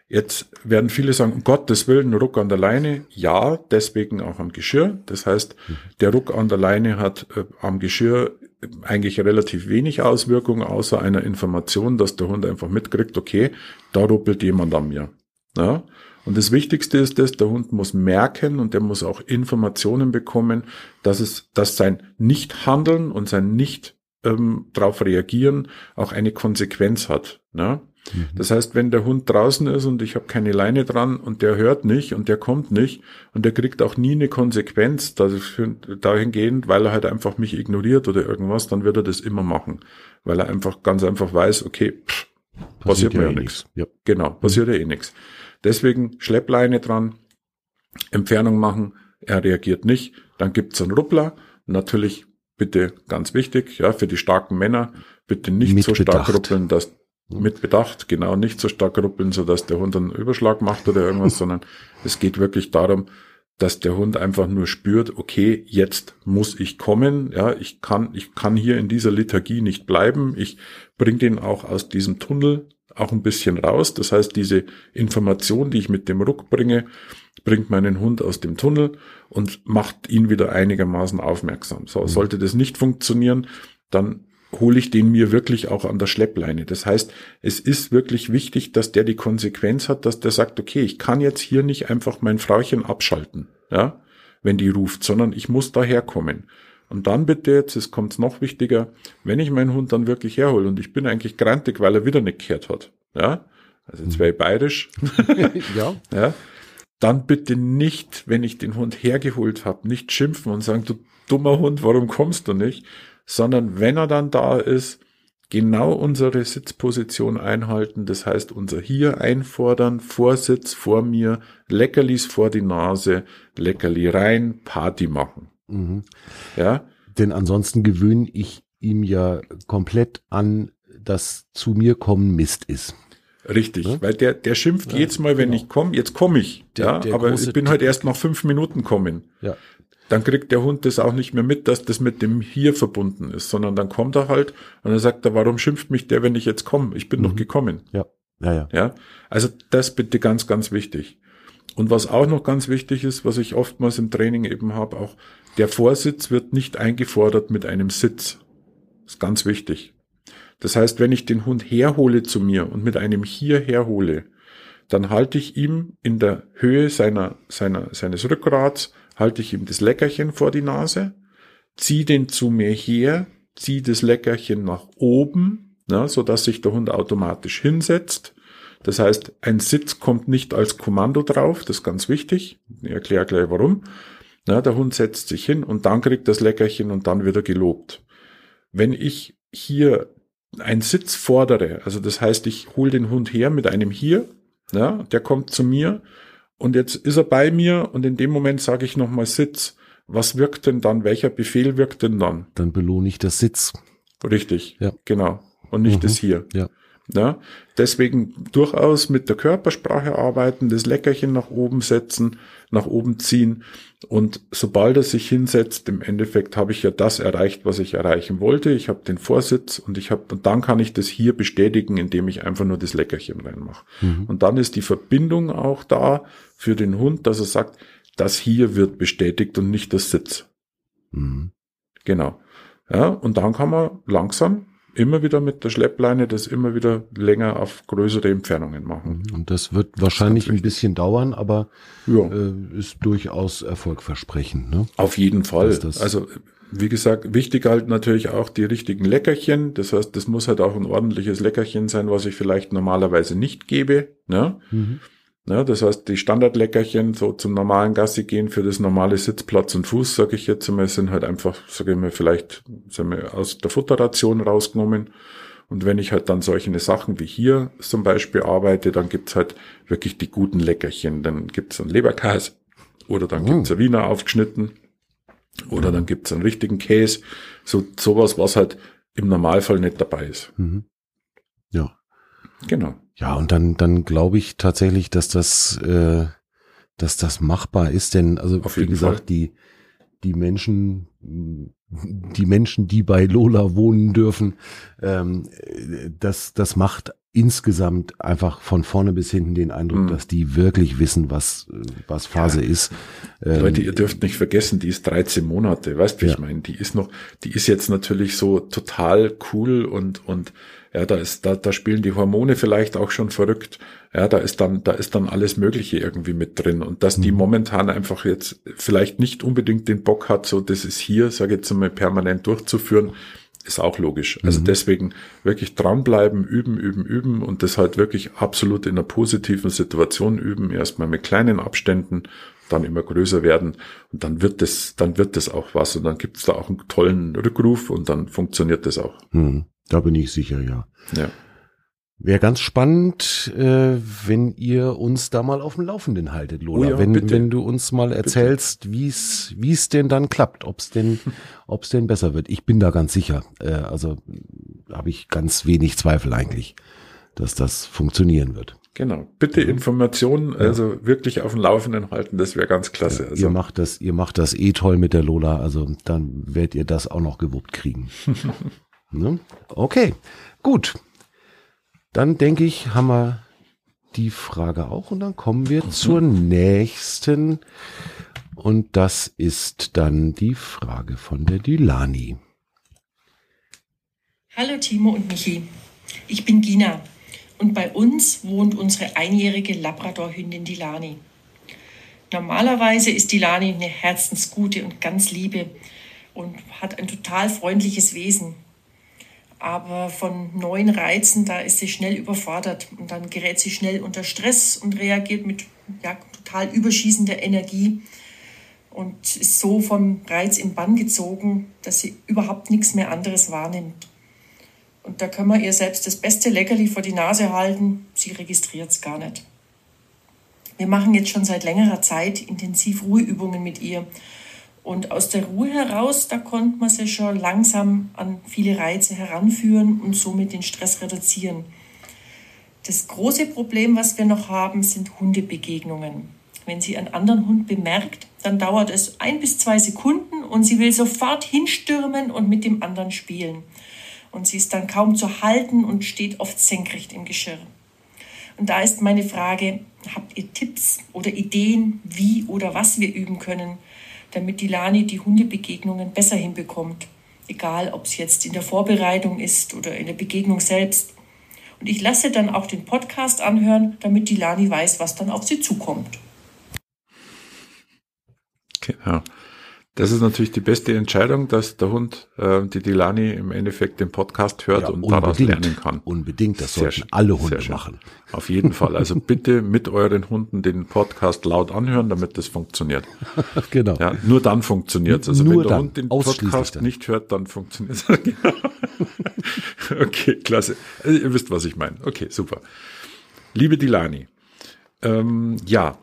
jetzt werden viele sagen, um Gottes Willen, Ruck an der Leine. Ja, deswegen auch am Geschirr. Das heißt, der Ruck an der Leine hat äh, am Geschirr eigentlich relativ wenig Auswirkungen, außer einer Information, dass der Hund einfach mitkriegt, okay, da ruppelt jemand an mir. Ja? Und das Wichtigste ist dass der Hund muss merken und der muss auch Informationen bekommen, dass es, dass sein Nichthandeln und sein Nicht ähm, darauf reagieren auch eine Konsequenz hat. Ne? Mhm. Das heißt, wenn der Hund draußen ist und ich habe keine Leine dran und der hört nicht und der kommt nicht und der kriegt auch nie eine Konsequenz dahingehend, weil er halt einfach mich ignoriert oder irgendwas, dann wird er das immer machen, weil er einfach ganz einfach weiß, okay, pff, passiert, passiert mir ja, eh nichts. Ja. Genau, passiert mhm. ja eh nichts. Deswegen Schleppleine dran, Entfernung machen, er reagiert nicht, dann gibt's einen Ruppler. Natürlich bitte ganz wichtig, ja, für die starken Männer, bitte nicht mit so stark Bedacht. ruppeln, dass mit Bedacht, genau, nicht so stark ruppeln, so dass der Hund einen Überschlag macht oder irgendwas, [LAUGHS] sondern es geht wirklich darum, dass der Hund einfach nur spürt, okay, jetzt muss ich kommen, ja, ich kann, ich kann hier in dieser Lethargie nicht bleiben, ich bringe den auch aus diesem Tunnel auch ein bisschen raus. Das heißt, diese Information, die ich mit dem Ruck bringe, bringt meinen Hund aus dem Tunnel und macht ihn wieder einigermaßen aufmerksam. So, mhm. sollte das nicht funktionieren, dann hole ich den mir wirklich auch an der Schleppleine. Das heißt, es ist wirklich wichtig, dass der die Konsequenz hat, dass der sagt, okay, ich kann jetzt hier nicht einfach mein Frauchen abschalten, ja, wenn die ruft, sondern ich muss daherkommen. Und dann bitte jetzt, es kommt noch wichtiger, wenn ich meinen Hund dann wirklich herhole und ich bin eigentlich grantig, weil er wieder nicht gehört hat, ja, also jetzt wäre ich bayerisch, [LAUGHS] ja. ja, dann bitte nicht, wenn ich den Hund hergeholt habe, nicht schimpfen und sagen, du dummer Hund, warum kommst du nicht, sondern wenn er dann da ist, genau unsere Sitzposition einhalten, das heißt unser hier einfordern, Vorsitz vor mir, Leckerlis vor die Nase, Leckerli rein, Party machen. Mhm. Ja. Denn ansonsten gewöhne ich ihm ja komplett an, dass zu mir kommen Mist ist. Richtig, ja? weil der, der schimpft ja, jedes Mal, wenn genau. ich komme, jetzt komme ich. Der, ja, der aber ich bin halt erst nach fünf Minuten kommen. Ja. Dann kriegt der Hund das auch nicht mehr mit, dass das mit dem hier verbunden ist, sondern dann kommt er halt und dann sagt er, warum schimpft mich der, wenn ich jetzt komme? Ich bin mhm. doch gekommen. Ja. Ja, ja. Ja. Also das bitte ganz, ganz wichtig. Und was auch noch ganz wichtig ist, was ich oftmals im Training eben habe, auch der Vorsitz wird nicht eingefordert mit einem Sitz. Das ist ganz wichtig. Das heißt, wenn ich den Hund herhole zu mir und mit einem hier herhole, dann halte ich ihm in der Höhe seiner, seiner, seines Rückgrats, halte ich ihm das Leckerchen vor die Nase, ziehe den zu mir her, ziehe das Leckerchen nach oben, na, so dass sich der Hund automatisch hinsetzt. Das heißt, ein Sitz kommt nicht als Kommando drauf, das ist ganz wichtig. Ich erkläre gleich warum. Ja, der Hund setzt sich hin und dann kriegt das Leckerchen und dann wird er gelobt. Wenn ich hier einen Sitz fordere, also das heißt, ich hole den Hund her mit einem hier, ja, der kommt zu mir und jetzt ist er bei mir und in dem Moment sage ich nochmal Sitz. Was wirkt denn dann? Welcher Befehl wirkt denn dann? Dann belohne ich das Sitz. Richtig, ja. genau. Und nicht mhm. das hier. Ja. Ja, deswegen durchaus mit der Körpersprache arbeiten, das Leckerchen nach oben setzen, nach oben ziehen und sobald er sich hinsetzt, im Endeffekt habe ich ja das erreicht, was ich erreichen wollte. Ich habe den Vorsitz und ich habe und dann kann ich das hier bestätigen, indem ich einfach nur das Leckerchen reinmache. Mhm. Und dann ist die Verbindung auch da für den Hund, dass er sagt, das hier wird bestätigt und nicht das Sitz. Mhm. Genau. Ja, und dann kann man langsam immer wieder mit der Schleppleine das immer wieder länger auf größere Entfernungen machen. Mhm. Und das wird wahrscheinlich das ein bisschen dauern, aber ja. äh, ist durchaus erfolgversprechend. Ne? Auf jeden Fall. Also wie gesagt, wichtig halt natürlich auch die richtigen Leckerchen. Das heißt, das muss halt auch ein ordentliches Leckerchen sein, was ich vielleicht normalerweise nicht gebe. Ne? Mhm. Ja, das heißt, die Standardleckerchen so zum normalen Gassi gehen für das normale Sitzplatz und Fuß, sage ich jetzt einmal, sind halt einfach, sage ich mal, vielleicht sagen wir, aus der Futterration rausgenommen. Und wenn ich halt dann solche Sachen wie hier zum Beispiel arbeite, dann gibt's halt wirklich die guten Leckerchen. Dann gibt's einen Leberkäse oder dann oh. gibt's ein Wiener aufgeschnitten oder dann gibt's einen richtigen Käse. So sowas, was halt im Normalfall nicht dabei ist. Mhm. Ja. Genau. Ja, und dann, dann glaube ich tatsächlich, dass das, äh, dass das machbar ist, denn, also wie gesagt, Fall. die, die Menschen, die Menschen, die bei Lola wohnen dürfen, ähm, das, das macht insgesamt einfach von vorne bis hinten den Eindruck, mhm. dass die wirklich wissen, was, was Phase ja. ist. Ähm, Leute, ihr dürft nicht vergessen, die ist 13 Monate, weißt du, wie ja. ich meine? Die ist noch, die ist jetzt natürlich so total cool und, und ja, da ist, da, da spielen die Hormone vielleicht auch schon verrückt. Ja, da ist dann, da ist dann alles Mögliche irgendwie mit drin. Und dass die mhm. momentan einfach jetzt vielleicht nicht unbedingt den Bock hat, so das ist hier, sage ich jetzt mal, permanent durchzuführen, ist auch logisch. Also mhm. deswegen wirklich dranbleiben, üben, üben, üben und das halt wirklich absolut in einer positiven Situation üben, erstmal mit kleinen Abständen, dann immer größer werden und dann wird das, dann wird das auch was und dann gibt's da auch einen tollen Rückruf und dann funktioniert das auch. Mhm. Da bin ich sicher, ja. Ja. Wäre ganz spannend, äh, wenn ihr uns da mal auf dem Laufenden haltet, Lola. Oh ja, wenn, bitte. wenn du uns mal erzählst, wie es wie es denn dann klappt, ob es denn [LAUGHS] ob's denn besser wird. Ich bin da ganz sicher. Äh, also habe ich ganz wenig Zweifel eigentlich, dass das funktionieren wird. Genau. Bitte. Informationen, also ja. wirklich auf dem Laufenden halten, das wäre ganz klasse. Ja, also. Ihr macht das, ihr macht das eh toll mit der Lola, also dann werdet ihr das auch noch gewuppt kriegen. [LAUGHS] Ne? Okay, gut. Dann denke ich, haben wir die Frage auch und dann kommen wir mhm. zur nächsten. Und das ist dann die Frage von der Dilani. Hallo Timo und Michi. Ich bin Gina und bei uns wohnt unsere einjährige Labradorhündin Dilani. Normalerweise ist Dilani eine herzensgute und ganz liebe und hat ein total freundliches Wesen. Aber von neuen Reizen, da ist sie schnell überfordert und dann gerät sie schnell unter Stress und reagiert mit ja, total überschießender Energie und ist so vom Reiz im Bann gezogen, dass sie überhaupt nichts mehr anderes wahrnimmt. Und da können wir ihr selbst das beste Leckerli vor die Nase halten, sie registriert es gar nicht. Wir machen jetzt schon seit längerer Zeit intensiv Ruheübungen mit ihr und aus der Ruhe heraus, da konnte man sich schon langsam an viele Reize heranführen und somit den Stress reduzieren. Das große Problem, was wir noch haben, sind Hundebegegnungen. Wenn sie einen anderen Hund bemerkt, dann dauert es ein bis zwei Sekunden und sie will sofort hinstürmen und mit dem anderen spielen. Und sie ist dann kaum zu halten und steht oft senkrecht im Geschirr. Und da ist meine Frage, habt ihr Tipps oder Ideen, wie oder was wir üben können, damit die Lani die Hundebegegnungen besser hinbekommt. Egal, ob es jetzt in der Vorbereitung ist oder in der Begegnung selbst. Und ich lasse dann auch den Podcast anhören, damit die Lani weiß, was dann auf sie zukommt. Genau. Das ist natürlich die beste Entscheidung, dass der Hund, äh, die Dilani, im Endeffekt den Podcast hört ja, und daraus lernen kann. Unbedingt, das sollten alle Hunde machen. Auf jeden Fall. Also [LAUGHS] bitte mit euren Hunden den Podcast laut anhören, damit das funktioniert. [LAUGHS] genau. Ja, nur dann funktioniert es. Also nur wenn der dann, Hund den Podcast nicht hört, dann funktioniert es. [LAUGHS] genau. okay, klasse. Also ihr wisst, was ich meine. Okay, super. Liebe Dilani, ähm, ja,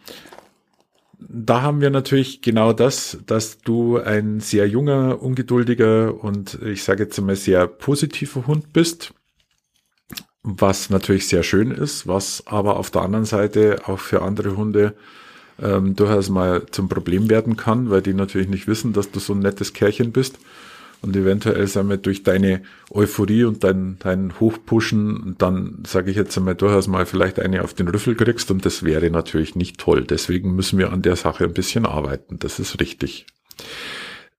da haben wir natürlich genau das, dass du ein sehr junger, ungeduldiger und ich sage jetzt einmal sehr positiver Hund bist, was natürlich sehr schön ist, was aber auf der anderen Seite auch für andere Hunde ähm, durchaus mal zum Problem werden kann, weil die natürlich nicht wissen, dass du so ein nettes Kerlchen bist und eventuell sagen wir durch deine Euphorie und dein, dein Hochpushen dann sage ich jetzt einmal durchaus mal vielleicht eine auf den Rüffel kriegst und das wäre natürlich nicht toll. Deswegen müssen wir an der Sache ein bisschen arbeiten. Das ist richtig.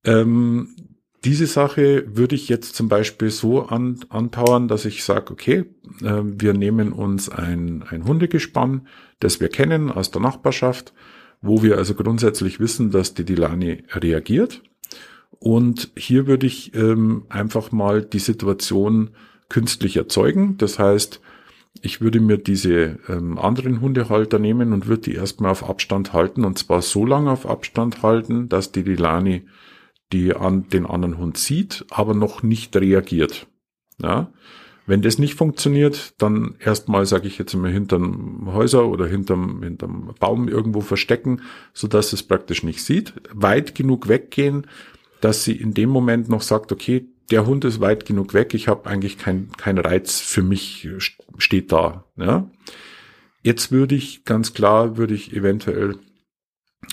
Ähm, diese Sache würde ich jetzt zum Beispiel so an, anpowern, dass ich sage, okay, äh, wir nehmen uns ein, ein Hundegespann, das wir kennen aus der Nachbarschaft, wo wir also grundsätzlich wissen, dass die Dilani reagiert und hier würde ich ähm, einfach mal die Situation künstlich erzeugen. Das heißt, ich würde mir diese ähm, anderen Hundehalter nehmen und würde die erstmal auf Abstand halten. Und zwar so lange auf Abstand halten, dass die Dilani die an den anderen Hund sieht, aber noch nicht reagiert. Ja? Wenn das nicht funktioniert, dann erstmal, sage ich jetzt mal, hinterm Häuser oder hinterm, hinterm Baum irgendwo verstecken, so dass es praktisch nicht sieht. Weit genug weggehen, dass sie in dem Moment noch sagt, okay, der Hund ist weit genug weg, ich habe eigentlich kein, kein Reiz für mich steht da. Ja. Jetzt würde ich ganz klar, würde ich eventuell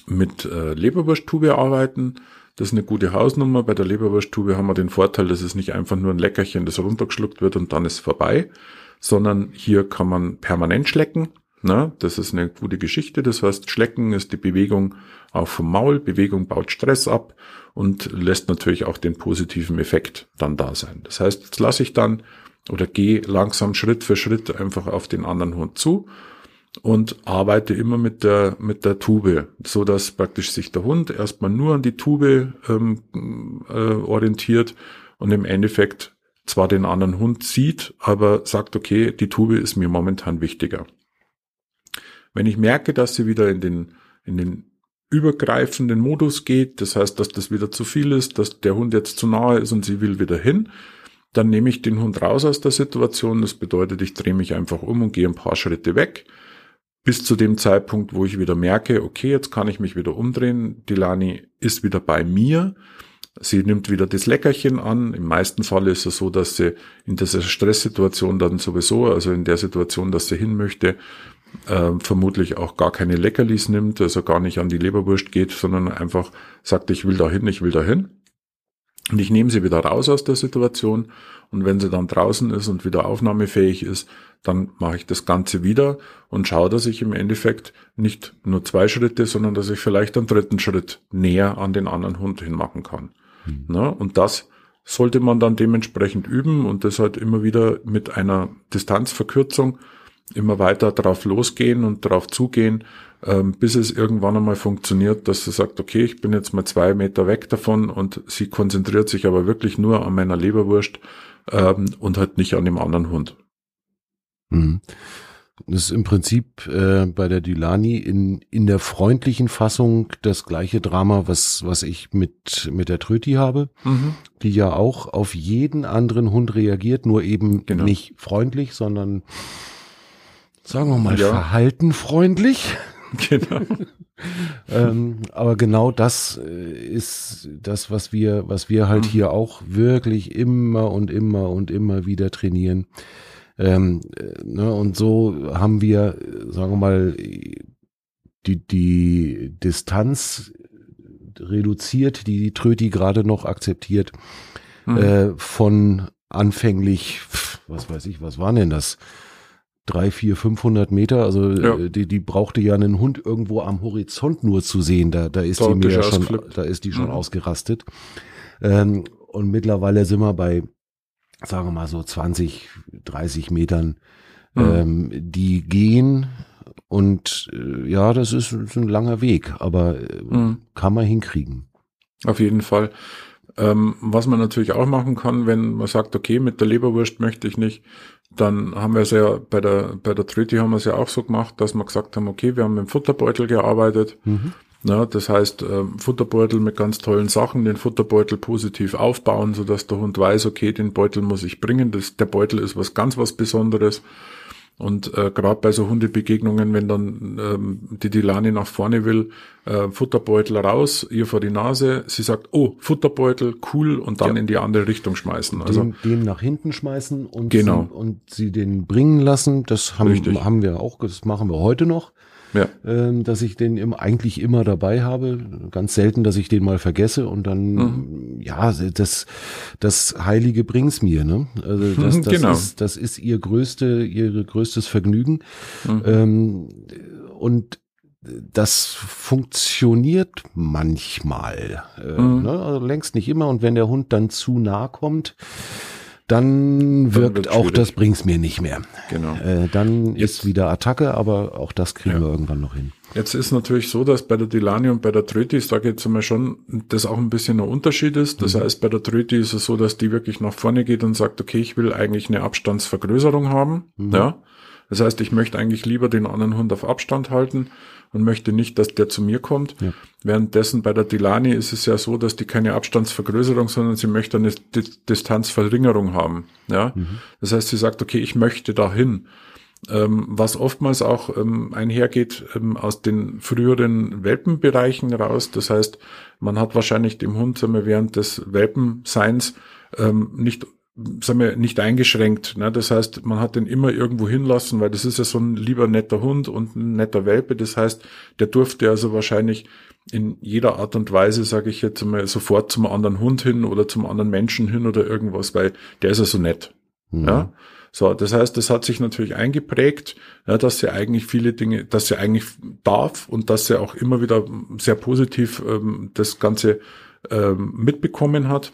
mit äh, Leberwursttube arbeiten. Das ist eine gute Hausnummer. Bei der Leberwursttube haben wir den Vorteil, dass es nicht einfach nur ein Leckerchen, das runtergeschluckt wird und dann ist vorbei, sondern hier kann man permanent schlecken. Na, das ist eine gute Geschichte. Das heißt, Schlecken ist die Bewegung auch vom Maul. Bewegung baut Stress ab und lässt natürlich auch den positiven Effekt dann da sein. Das heißt, jetzt lasse ich dann oder gehe langsam Schritt für Schritt einfach auf den anderen Hund zu und arbeite immer mit der mit der Tube, so dass praktisch sich der Hund erstmal nur an die Tube ähm, äh, orientiert und im Endeffekt zwar den anderen Hund sieht, aber sagt, okay, die Tube ist mir momentan wichtiger. Wenn ich merke, dass sie wieder in den in den übergreifenden Modus geht, das heißt, dass das wieder zu viel ist, dass der Hund jetzt zu nahe ist und sie will wieder hin, dann nehme ich den Hund raus aus der Situation. Das bedeutet, ich drehe mich einfach um und gehe ein paar Schritte weg, bis zu dem Zeitpunkt, wo ich wieder merke, okay, jetzt kann ich mich wieder umdrehen. Die Lani ist wieder bei mir. Sie nimmt wieder das Leckerchen an. Im meisten Fall ist es so, dass sie in dieser Stresssituation dann sowieso, also in der Situation, dass sie hin möchte, äh, vermutlich auch gar keine Leckerlis nimmt, also gar nicht an die Leberwurst geht, sondern einfach sagt, ich will dahin, ich will dahin. Und ich nehme sie wieder raus aus der Situation und wenn sie dann draußen ist und wieder aufnahmefähig ist, dann mache ich das Ganze wieder und schaue, dass ich im Endeffekt nicht nur zwei Schritte, sondern dass ich vielleicht einen dritten Schritt näher an den anderen Hund hinmachen kann. Mhm. Na, und das sollte man dann dementsprechend üben und das halt immer wieder mit einer Distanzverkürzung immer weiter drauf losgehen und drauf zugehen, ähm, bis es irgendwann einmal funktioniert, dass sie sagt, okay, ich bin jetzt mal zwei Meter weg davon und sie konzentriert sich aber wirklich nur an meiner Leberwurst ähm, und halt nicht an dem anderen Hund. Mhm. Das ist im Prinzip äh, bei der Dilani in, in der freundlichen Fassung das gleiche Drama, was, was ich mit, mit der Tröti habe, mhm. die ja auch auf jeden anderen Hund reagiert, nur eben genau. nicht freundlich, sondern sagen wir mal, ja. verhaltenfreundlich. [LAUGHS] Genau. [LAUGHS] ähm, aber genau das äh, ist das, was wir, was wir halt mhm. hier auch wirklich immer und immer und immer wieder trainieren. Ähm, äh, ne, und so haben wir, sagen wir mal, die, die Distanz reduziert, die die Tröti gerade noch akzeptiert, mhm. äh, von anfänglich, was weiß ich, was waren denn das? Drei, vier, 500 Meter. Also ja. Äh, die, die brauchte ja einen Hund irgendwo am Horizont nur zu sehen. Da, da ist die mir ja schon, da ist die schon mhm. ausgerastet. Ähm, und mittlerweile sind wir bei, sagen wir mal so 20, 30 Metern, mhm. ähm, die gehen. Und äh, ja, das ist, ist, ein langer Weg, aber äh, mhm. kann man hinkriegen. Auf jeden Fall. Ähm, was man natürlich auch machen kann, wenn man sagt, okay, mit der Leberwurst möchte ich nicht, dann haben wir es ja bei der, bei der Tröti haben wir es ja auch so gemacht, dass wir gesagt haben, okay, wir haben mit dem Futterbeutel gearbeitet. Mhm. Ja, das heißt, ähm, Futterbeutel mit ganz tollen Sachen, den Futterbeutel positiv aufbauen, so dass der Hund weiß, okay, den Beutel muss ich bringen. Das, der Beutel ist was ganz was Besonderes. Und äh, gerade bei so Hundebegegnungen, wenn dann ähm, die Dilani nach vorne will, äh, Futterbeutel raus, ihr vor die Nase, sie sagt, oh, Futterbeutel, cool, und dann ja. in die andere Richtung schmeißen. Also den, den nach hinten schmeißen und, genau. sie, und sie den bringen lassen. Das haben, haben wir auch, das machen wir heute noch ja. ähm, dass ich den im, eigentlich immer dabei habe. Ganz selten, dass ich den mal vergesse und dann, mhm. ja, das, das Heilige bringt's mir, ne? Also das, das, genau. ist, das ist ihr größte, ihr größtes Vergnügen. Mhm. Ähm, und das funktioniert manchmal, äh, mhm. ne? also längst nicht immer. Und wenn der Hund dann zu nah kommt, dann wirkt dann auch das bringt's mir nicht mehr. Genau. Äh, dann Jetzt. ist wieder Attacke, aber auch das kriegen ja. wir irgendwann noch hin. Jetzt ist natürlich so, dass bei der Dilani und bei der Tröti, da geht es einmal schon, das auch ein bisschen ein Unterschied ist. Das mhm. heißt, bei der Tröti ist es so, dass die wirklich nach vorne geht und sagt, okay, ich will eigentlich eine Abstandsvergrößerung haben. Mhm. Ja. Das heißt, ich möchte eigentlich lieber den anderen Hund auf Abstand halten und möchte nicht, dass der zu mir kommt. Ja. Währenddessen bei der Dilani ist es ja so, dass die keine Abstandsvergrößerung, sondern sie möchte eine D Distanzverringerung haben. Ja, mhm. das heißt, sie sagt, okay, ich möchte dahin. Ähm, was oftmals auch ähm, einhergeht ähm, aus den früheren Welpenbereichen raus. Das heißt, man hat wahrscheinlich dem Hund sagen wir, während des Welpenseins ähm, nicht sagen wir, nicht eingeschränkt. Ne? Das heißt, man hat den immer irgendwo hinlassen, weil das ist ja so ein lieber netter Hund und ein netter Welpe. Das heißt, der durfte also wahrscheinlich in jeder Art und Weise, sage ich jetzt mal, sofort zum anderen Hund hin oder zum anderen Menschen hin oder irgendwas, weil der ist ja so nett. Mhm. Ja. So, das heißt, das hat sich natürlich eingeprägt, ja, dass sie eigentlich viele Dinge, dass sie eigentlich darf und dass sie auch immer wieder sehr positiv ähm, das Ganze ähm, mitbekommen hat.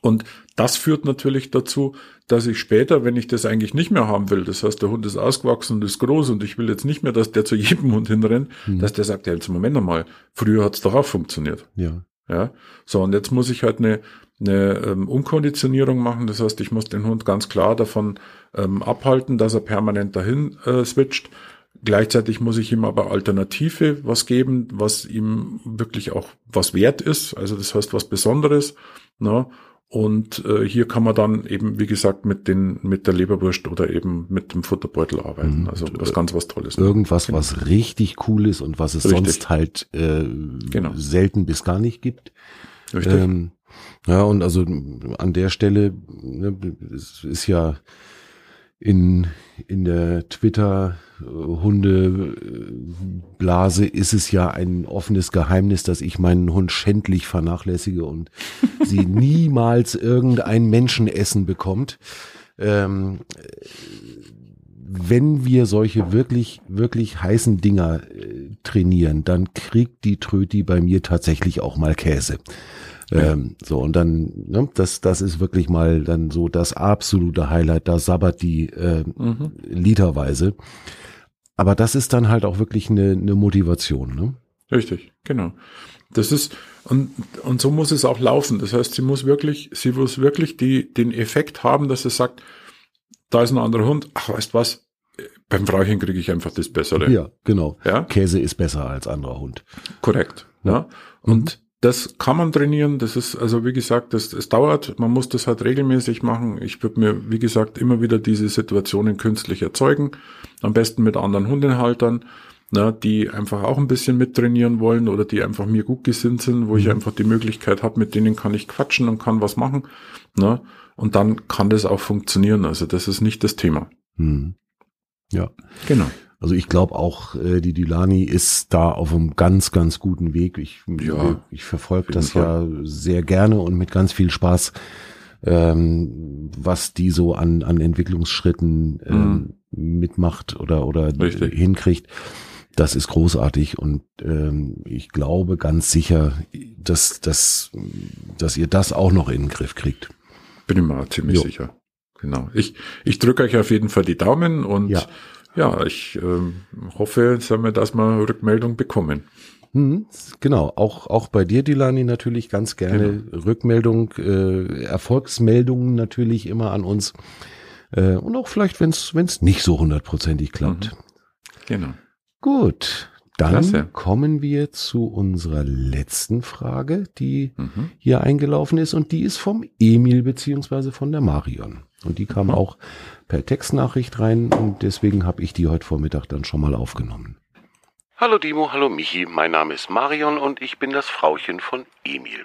Und das führt natürlich dazu, dass ich später, wenn ich das eigentlich nicht mehr haben will, das heißt, der Hund ist ausgewachsen und ist groß und ich will jetzt nicht mehr, dass der zu [LAUGHS] jedem Hund hinrennt, mhm. dass der sagt, ja, jetzt Moment mal, früher hat's doch auch funktioniert. Ja. Ja. So, und jetzt muss ich halt eine, eine ähm, Umkonditionierung machen. Das heißt, ich muss den Hund ganz klar davon ähm, abhalten, dass er permanent dahin äh, switcht. Gleichzeitig muss ich ihm aber Alternative was geben, was ihm wirklich auch was wert ist. Also das heißt was Besonderes. Ne? Und äh, hier kann man dann eben, wie gesagt, mit den mit der Leberwurst oder eben mit dem Futterbeutel arbeiten. Mhm. Also was ganz was Tolles. Irgendwas, genau. was richtig cool ist und was es Richtig. sonst halt äh, genau. selten bis gar nicht gibt. Richtig. Ähm, ja, und also an der Stelle ne, es ist ja in, in der Twitter-Hundeblase ist es ja ein offenes Geheimnis, dass ich meinen Hund schändlich vernachlässige und [LAUGHS] sie niemals irgendein Menschenessen bekommt. Ähm, wenn wir solche wirklich, wirklich heißen Dinger äh, trainieren, dann kriegt die Tröti bei mir tatsächlich auch mal Käse. Ähm, so, und dann, ne, das, das ist wirklich mal dann so das absolute Highlight, da sabbert die äh, mhm. literweise. Aber das ist dann halt auch wirklich eine, eine Motivation, ne? Richtig, genau. Das ist, und, und so muss es auch laufen. Das heißt, sie muss wirklich, sie muss wirklich die, den Effekt haben, dass sie sagt, da ist ein anderer Hund, ach, weißt was, beim Frauchen kriege ich einfach das Bessere. Ja, genau. Ja? Käse ist besser als anderer Hund. Korrekt. Ja. Und mhm. Das kann man trainieren. Das ist, also wie gesagt, das, es dauert. Man muss das halt regelmäßig machen. Ich würde mir, wie gesagt, immer wieder diese Situationen künstlich erzeugen. Am besten mit anderen Hundehaltern, na, die einfach auch ein bisschen mittrainieren wollen oder die einfach mir gut gesinnt sind, wo mhm. ich einfach die Möglichkeit habe, mit denen kann ich quatschen und kann was machen. Na, und dann kann das auch funktionieren. Also das ist nicht das Thema. Mhm. Ja. Genau. Also ich glaube auch, äh, die Dylani ist da auf einem ganz, ganz guten Weg. Ich, ja, ich verfolge das Fall. ja sehr gerne und mit ganz viel Spaß, ähm, was die so an, an Entwicklungsschritten ähm, mhm. mitmacht oder, oder Richtig. hinkriegt. Das ist großartig und ähm, ich glaube ganz sicher, dass, dass, dass ihr das auch noch in den Griff kriegt. Bin ich mal ziemlich jo. sicher. Genau. Ich, ich drücke euch auf jeden Fall die Daumen und ja ja, ich äh, hoffe, sagen wir, dass wir Rückmeldung bekommen. Hm, genau, auch, auch bei dir, Dilani, natürlich ganz gerne genau. Rückmeldung, äh, Erfolgsmeldungen natürlich immer an uns. Äh, und auch vielleicht, wenn es nicht so hundertprozentig klappt. Mhm. Genau. Gut, dann Klasse. kommen wir zu unserer letzten Frage, die mhm. hier eingelaufen ist. Und die ist vom Emil beziehungsweise von der Marion. Und die kam mhm. auch per Textnachricht rein und deswegen habe ich die heute Vormittag dann schon mal aufgenommen. Hallo Dimo, hallo Michi, mein Name ist Marion und ich bin das Frauchen von Emil.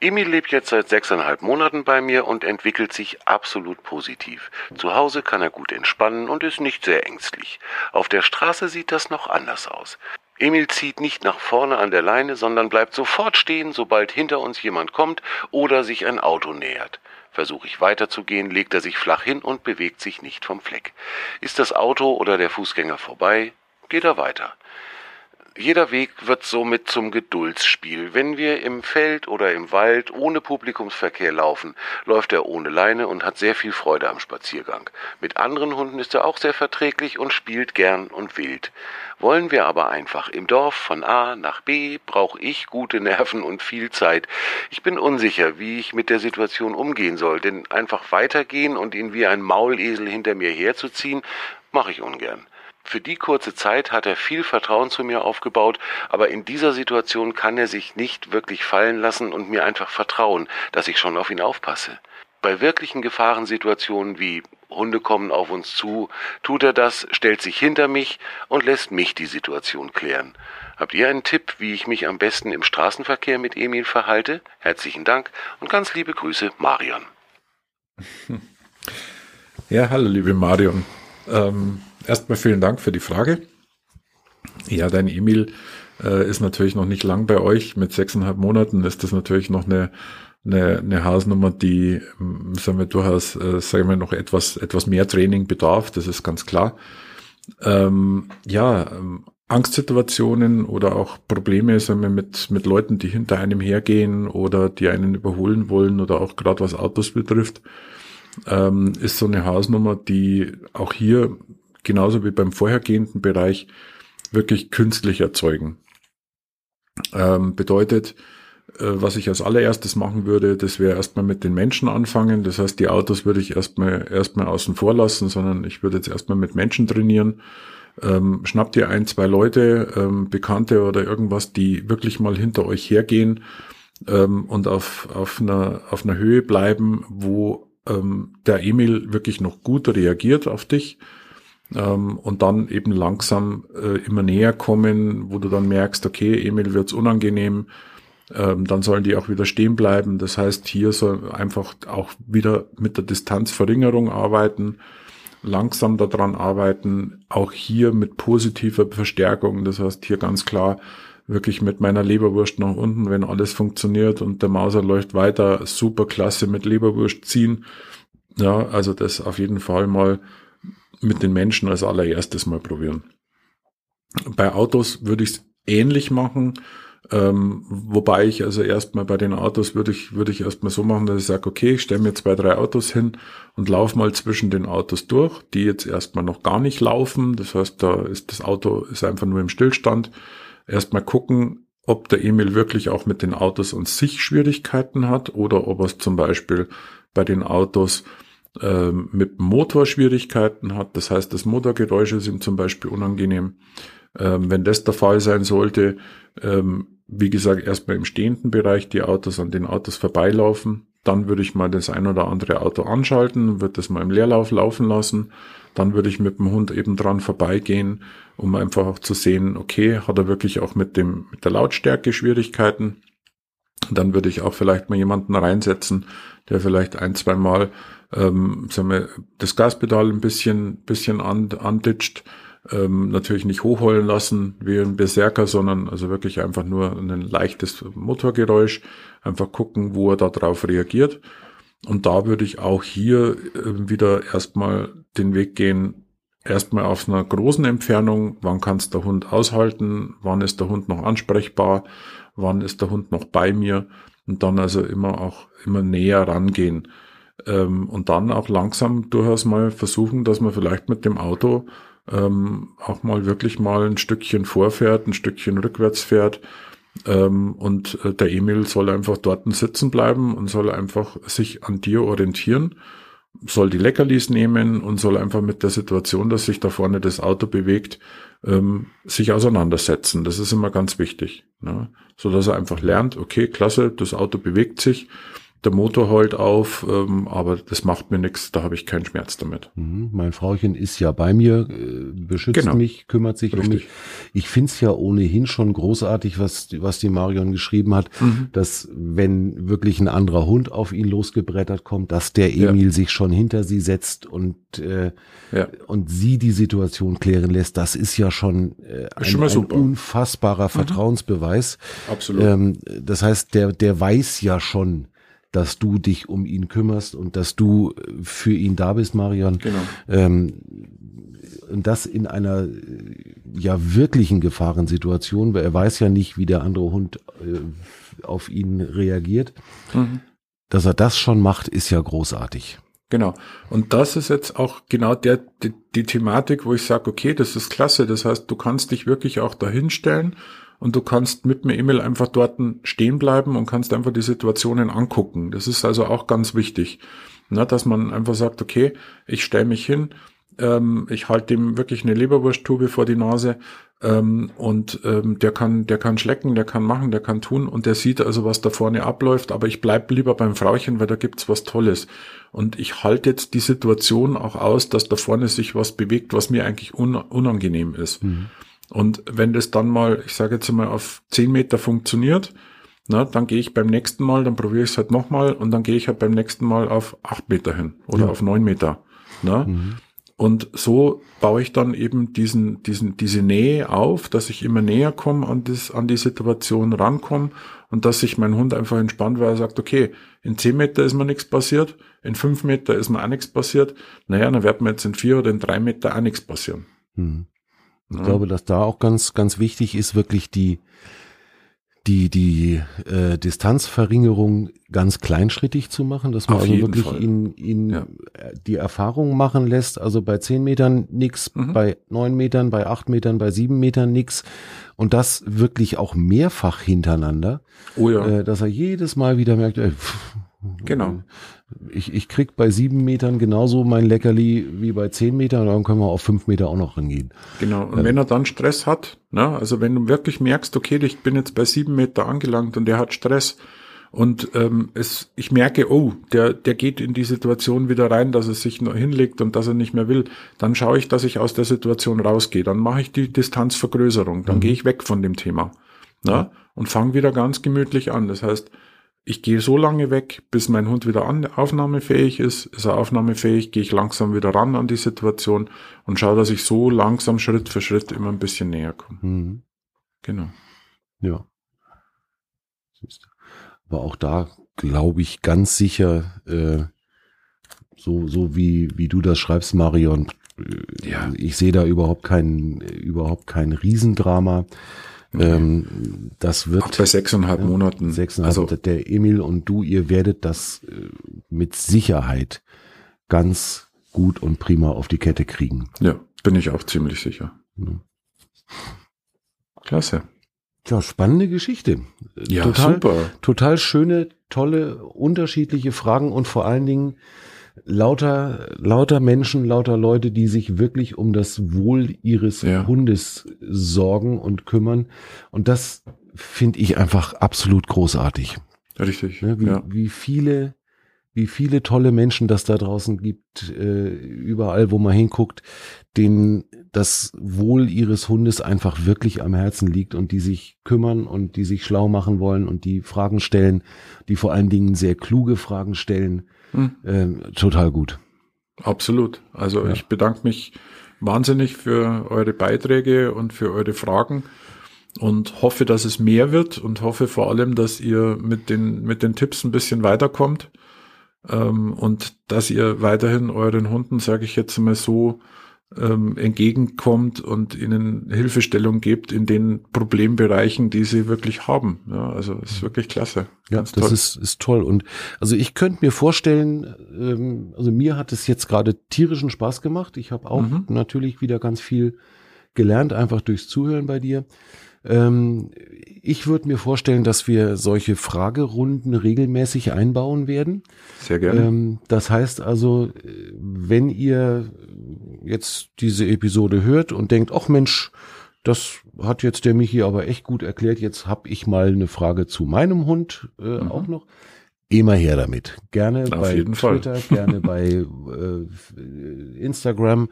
Emil lebt jetzt seit sechseinhalb Monaten bei mir und entwickelt sich absolut positiv. Zu Hause kann er gut entspannen und ist nicht sehr ängstlich. Auf der Straße sieht das noch anders aus. Emil zieht nicht nach vorne an der Leine, sondern bleibt sofort stehen, sobald hinter uns jemand kommt oder sich ein Auto nähert. Versuche ich weiterzugehen, legt er sich flach hin und bewegt sich nicht vom Fleck. Ist das Auto oder der Fußgänger vorbei, geht er weiter. Jeder Weg wird somit zum Geduldsspiel. Wenn wir im Feld oder im Wald ohne Publikumsverkehr laufen, läuft er ohne Leine und hat sehr viel Freude am Spaziergang. Mit anderen Hunden ist er auch sehr verträglich und spielt gern und wild. Wollen wir aber einfach im Dorf von A nach B, brauche ich gute Nerven und viel Zeit. Ich bin unsicher, wie ich mit der Situation umgehen soll, denn einfach weitergehen und ihn wie ein Maulesel hinter mir herzuziehen, mache ich ungern. Für die kurze Zeit hat er viel Vertrauen zu mir aufgebaut, aber in dieser Situation kann er sich nicht wirklich fallen lassen und mir einfach vertrauen, dass ich schon auf ihn aufpasse. Bei wirklichen Gefahrensituationen wie Hunde kommen auf uns zu, tut er das, stellt sich hinter mich und lässt mich die Situation klären. Habt ihr einen Tipp, wie ich mich am besten im Straßenverkehr mit Emil verhalte? Herzlichen Dank und ganz liebe Grüße, Marion. [LAUGHS] Ja, hallo liebe Marion. Ähm erstmal vielen Dank für die Frage. Ja, dein Emil äh, ist natürlich noch nicht lang bei euch. Mit sechseinhalb Monaten ist das natürlich noch eine, eine, eine Hausnummer, die, ähm, sagen wir, durchaus, äh, sagen wir, noch etwas, etwas mehr Training bedarf. Das ist ganz klar. Ähm, ja, ähm, Angstsituationen oder auch Probleme sagen wir, mit, mit Leuten, die hinter einem hergehen oder die einen überholen wollen oder auch gerade was Autos betrifft, ähm, ist so eine Hausnummer, die auch hier genauso wie beim vorhergehenden Bereich wirklich künstlich erzeugen. Ähm, bedeutet, äh, was ich als allererstes machen würde, das wäre erstmal mit den Menschen anfangen. Das heißt, die Autos würde ich erstmal erstmal außen vor lassen, sondern ich würde jetzt erstmal mit Menschen trainieren. Ähm, schnappt ihr ein, zwei Leute, ähm, Bekannte oder irgendwas, die wirklich mal hinter euch hergehen ähm, und auf, auf, einer, auf einer Höhe bleiben, wo ähm, der Emil wirklich noch gut reagiert auf dich ähm, und dann eben langsam äh, immer näher kommen, wo du dann merkst, okay, Emil wird's unangenehm, ähm, dann sollen die auch wieder stehen bleiben. Das heißt, hier soll einfach auch wieder mit der Distanzverringerung arbeiten, langsam daran arbeiten, auch hier mit positiver Verstärkung. Das heißt, hier ganz klar wirklich mit meiner Leberwurst nach unten, wenn alles funktioniert und der Mauser läuft weiter, super klasse mit Leberwurst ziehen. Ja, also das auf jeden Fall mal mit den Menschen als allererstes mal probieren. Bei Autos würde ich es ähnlich machen, ähm, wobei ich also erstmal bei den Autos würde ich, würde ich erstmal so machen, dass ich sage, okay, ich stelle mir zwei, drei Autos hin und laufe mal zwischen den Autos durch, die jetzt erstmal noch gar nicht laufen. Das heißt, da ist das Auto ist einfach nur im Stillstand. Erstmal gucken, ob der Emil wirklich auch mit den Autos an sich Schwierigkeiten hat oder ob er es zum Beispiel bei den Autos ähm, mit Motor Schwierigkeiten hat. Das heißt, das Motorgeräusch ist ihm zum Beispiel unangenehm. Ähm, wenn das der Fall sein sollte, ähm, wie gesagt, erstmal im stehenden Bereich die Autos an den Autos vorbeilaufen. Dann würde ich mal das ein oder andere Auto anschalten, würde das mal im Leerlauf laufen lassen. Dann würde ich mit dem Hund eben dran vorbeigehen, um einfach auch zu sehen, okay, hat er wirklich auch mit dem, mit der Lautstärke Schwierigkeiten. Dann würde ich auch vielleicht mal jemanden reinsetzen, der vielleicht ein, zwei Mal ähm, sagen wir, das Gaspedal ein bisschen, bisschen an, anditscht. Ähm, natürlich nicht hochholen lassen wie ein Berserker, sondern also wirklich einfach nur ein leichtes Motorgeräusch. Einfach gucken, wo er da drauf reagiert. Und da würde ich auch hier äh, wieder erstmal den Weg gehen, erstmal auf einer großen Entfernung, wann kann es der Hund aushalten, wann ist der Hund noch ansprechbar, wann ist der Hund noch bei mir und dann also immer auch immer näher rangehen. Ähm, und dann auch langsam durchaus mal versuchen, dass man vielleicht mit dem Auto ähm, auch mal wirklich mal ein Stückchen vorfährt, ein Stückchen rückwärts fährt. Ähm, und äh, der Emil soll einfach dort sitzen bleiben und soll einfach sich an dir orientieren, soll die Leckerlis nehmen und soll einfach mit der Situation, dass sich da vorne das Auto bewegt, ähm, sich auseinandersetzen. Das ist immer ganz wichtig. Ne? So dass er einfach lernt, okay, klasse, das Auto bewegt sich der Motor heult auf, ähm, aber das macht mir nichts, da habe ich keinen Schmerz damit. Mhm, mein Frauchen ist ja bei mir, äh, beschützt genau. mich, kümmert sich Richtig. um mich. Ich find's ja ohnehin schon großartig, was, was die Marion geschrieben hat, mhm. dass wenn wirklich ein anderer Hund auf ihn losgebrettert kommt, dass der Emil ja. sich schon hinter sie setzt und, äh, ja. und sie die Situation klären lässt. Das ist ja schon, äh, ein, schon ein unfassbarer mhm. Vertrauensbeweis. Absolut. Ähm, das heißt, der, der weiß ja schon, dass du dich um ihn kümmerst und dass du für ihn da bist, Marion. Genau. Ähm, und das in einer ja wirklichen Gefahrensituation, weil er weiß ja nicht, wie der andere Hund äh, auf ihn reagiert. Mhm. Dass er das schon macht, ist ja großartig. Genau. Und das ist jetzt auch genau der, die, die Thematik, wo ich sage, okay, das ist klasse. Das heißt, du kannst dich wirklich auch dahinstellen und du kannst mit mir E-Mail einfach dort stehen bleiben und kannst einfach die Situationen angucken. Das ist also auch ganz wichtig, ne, dass man einfach sagt, okay, ich stelle mich hin, ähm, ich halte ihm wirklich eine Leberwursttube vor die Nase ähm, und ähm, der kann, der kann schlecken, der kann machen, der kann tun und der sieht also, was da vorne abläuft, aber ich bleib lieber beim Frauchen, weil da gibt's was Tolles. Und ich halte jetzt die Situation auch aus, dass da vorne sich was bewegt, was mir eigentlich un unangenehm ist. Mhm. Und wenn das dann mal, ich sage jetzt mal, auf zehn Meter funktioniert, na, dann gehe ich beim nächsten Mal, dann probiere ich es halt nochmal und dann gehe ich halt beim nächsten Mal auf acht Meter hin oder ja. auf neun Meter. Na? Mhm. Und so baue ich dann eben diesen, diesen, diese Nähe auf, dass ich immer näher komme an, das, an die Situation rankomme und dass sich mein Hund einfach entspannt, weil er sagt, okay, in zehn Meter ist mir nichts passiert, in fünf Meter ist mir auch nichts passiert, naja, dann wird mir jetzt in vier oder in drei Meter auch nichts passieren. Mhm. Ich ja. glaube, dass da auch ganz, ganz wichtig ist, wirklich die, die, die äh, Distanzverringerung ganz kleinschrittig zu machen, dass man Auf also wirklich Fall. ihn, ihn ja. die Erfahrung machen lässt, also bei zehn Metern nix, mhm. bei neun Metern, bei acht Metern, bei sieben Metern nix und das wirklich auch mehrfach hintereinander, oh ja. äh, dass er jedes Mal wieder merkt, ey, pff, Genau ich, ich krieg bei sieben Metern genauso mein Leckerli wie bei zehn Metern, dann können wir auf fünf Meter auch noch hingehen. Genau. Und ähm. wenn er dann Stress hat, ne, also wenn du wirklich merkst, okay, ich bin jetzt bei sieben Meter angelangt und der hat Stress und ähm, es, ich merke, oh, der, der geht in die Situation wieder rein, dass er sich noch hinlegt und dass er nicht mehr will, dann schaue ich, dass ich aus der Situation rausgehe. Dann mache ich die Distanzvergrößerung, dann mhm. gehe ich weg von dem Thema. Ne, und fange wieder ganz gemütlich an. Das heißt, ich gehe so lange weg, bis mein Hund wieder an, aufnahmefähig ist. Ist er aufnahmefähig, gehe ich langsam wieder ran an die Situation und schaue, dass ich so langsam Schritt für Schritt immer ein bisschen näher komme. Mhm. Genau. Ja. Aber auch da glaube ich ganz sicher, äh, so, so wie, wie du das schreibst, Marion, äh, ja. ich sehe da überhaupt kein, überhaupt kein Riesendrama. Ähm, das wird. Auch bei sechseinhalb ja, Monaten. Sechseinhalb, also der Emil und du, ihr werdet das äh, mit Sicherheit ganz gut und prima auf die Kette kriegen. Ja, bin ich auch ziemlich sicher. Ja. Klasse. Ja, spannende Geschichte. Ja, total, super. Total schöne, tolle, unterschiedliche Fragen und vor allen Dingen lauter, lauter Menschen, lauter Leute, die sich wirklich um das Wohl ihres ja. Hundes sorgen und kümmern. Und das finde ich einfach absolut großartig. Richtig. Ne, wie, ja. wie viele, wie viele tolle Menschen das da draußen gibt, äh, überall, wo man hinguckt, denen das Wohl ihres Hundes einfach wirklich am Herzen liegt und die sich kümmern und die sich schlau machen wollen und die Fragen stellen, die vor allen Dingen sehr kluge Fragen stellen hm. Äh, total gut. Absolut. Also ja. ich bedanke mich wahnsinnig für eure Beiträge und für eure Fragen und hoffe, dass es mehr wird und hoffe vor allem, dass ihr mit den, mit den Tipps ein bisschen weiterkommt ähm, und dass ihr weiterhin euren Hunden, sage ich jetzt mal so, ähm, entgegenkommt und ihnen Hilfestellung gibt in den Problembereichen, die sie wirklich haben. Ja, also es ist wirklich klasse. Ja, Ganz das toll. ist, ist toll. Und also ich könnte mir vorstellen, ähm, also mir hat es jetzt gerade tierischen Spaß gemacht. Ich habe auch Mhm. natürlich wieder ganz viel gelernt, einfach durchs Zuhören bei dir. Ähm, ich würde mir vorstellen, dass wir solche Fragerunden regelmäßig einbauen werden. sehr gerne. Ähm, das heißt also, äh, wenn ihr jetzt diese Episode hört und denkt, ach Mensch, das hat jetzt der Michi aber echt gut erklärt, jetzt habe ich mal eine Frage zu meinem Hund äh, Mhm. auch noch. Immer her damit. Gerne Auf bei jeden Fall. Twitter, gerne [LAUGHS] bei äh, Instagram,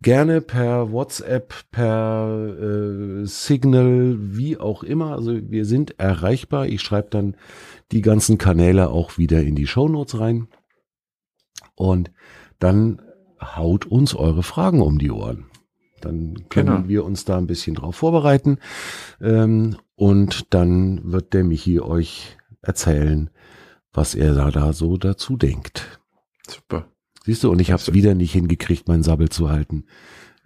gerne per WhatsApp, per äh, Signal, wie auch immer. Also wir sind erreichbar. Ich schreibe dann die ganzen Kanäle auch wieder in die Shownotes rein. Und dann haut uns eure Fragen um die Ohren. Dann können Genau. wir uns da ein bisschen drauf vorbereiten. Ähm, und dann wird der Michi euch erzählen, was er da, da so dazu denkt. Super. Siehst du, und ich habe es wieder nicht hingekriegt, meinen Sabbel zu halten.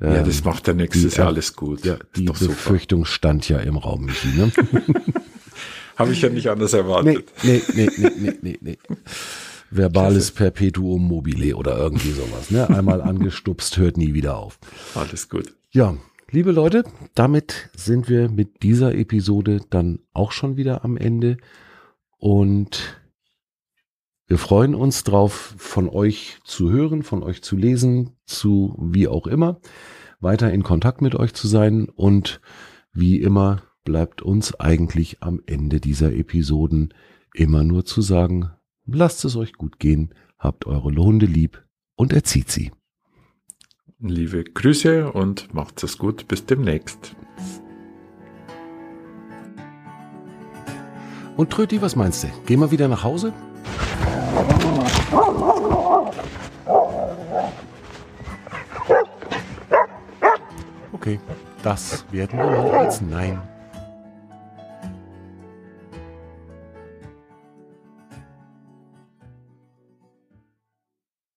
ja, Ähm, das macht ja nichts, die- ist ja alles gut. ja, die doch super. Befürchtung stand ja im Raum, Michi. Ne? [LAUGHS] Habe ich ja nicht anders nee, erwartet. nee, nee, nee, nee, nee, nee. Verbales Perpetuum mobile oder irgendwie sowas. Ne? [LAUGHS] Einmal angestupst, hört nie wieder auf. Alles gut. Ja, liebe Leute, damit sind wir mit dieser Episode dann auch schon wieder am Ende. Und wir freuen uns drauf, von euch zu hören, von euch zu lesen, zu wie auch immer, weiter in Kontakt mit euch zu sein. Und wie immer bleibt uns eigentlich am Ende dieser Episoden immer nur zu sagen, lasst es euch gut gehen, habt eure Hunde lieb und erzieht sie. Liebe Grüße und macht's es gut. Bis demnächst. Und Tröti, was meinst du? Gehen wir wieder nach Hause? Okay, das werden wir mal als Nein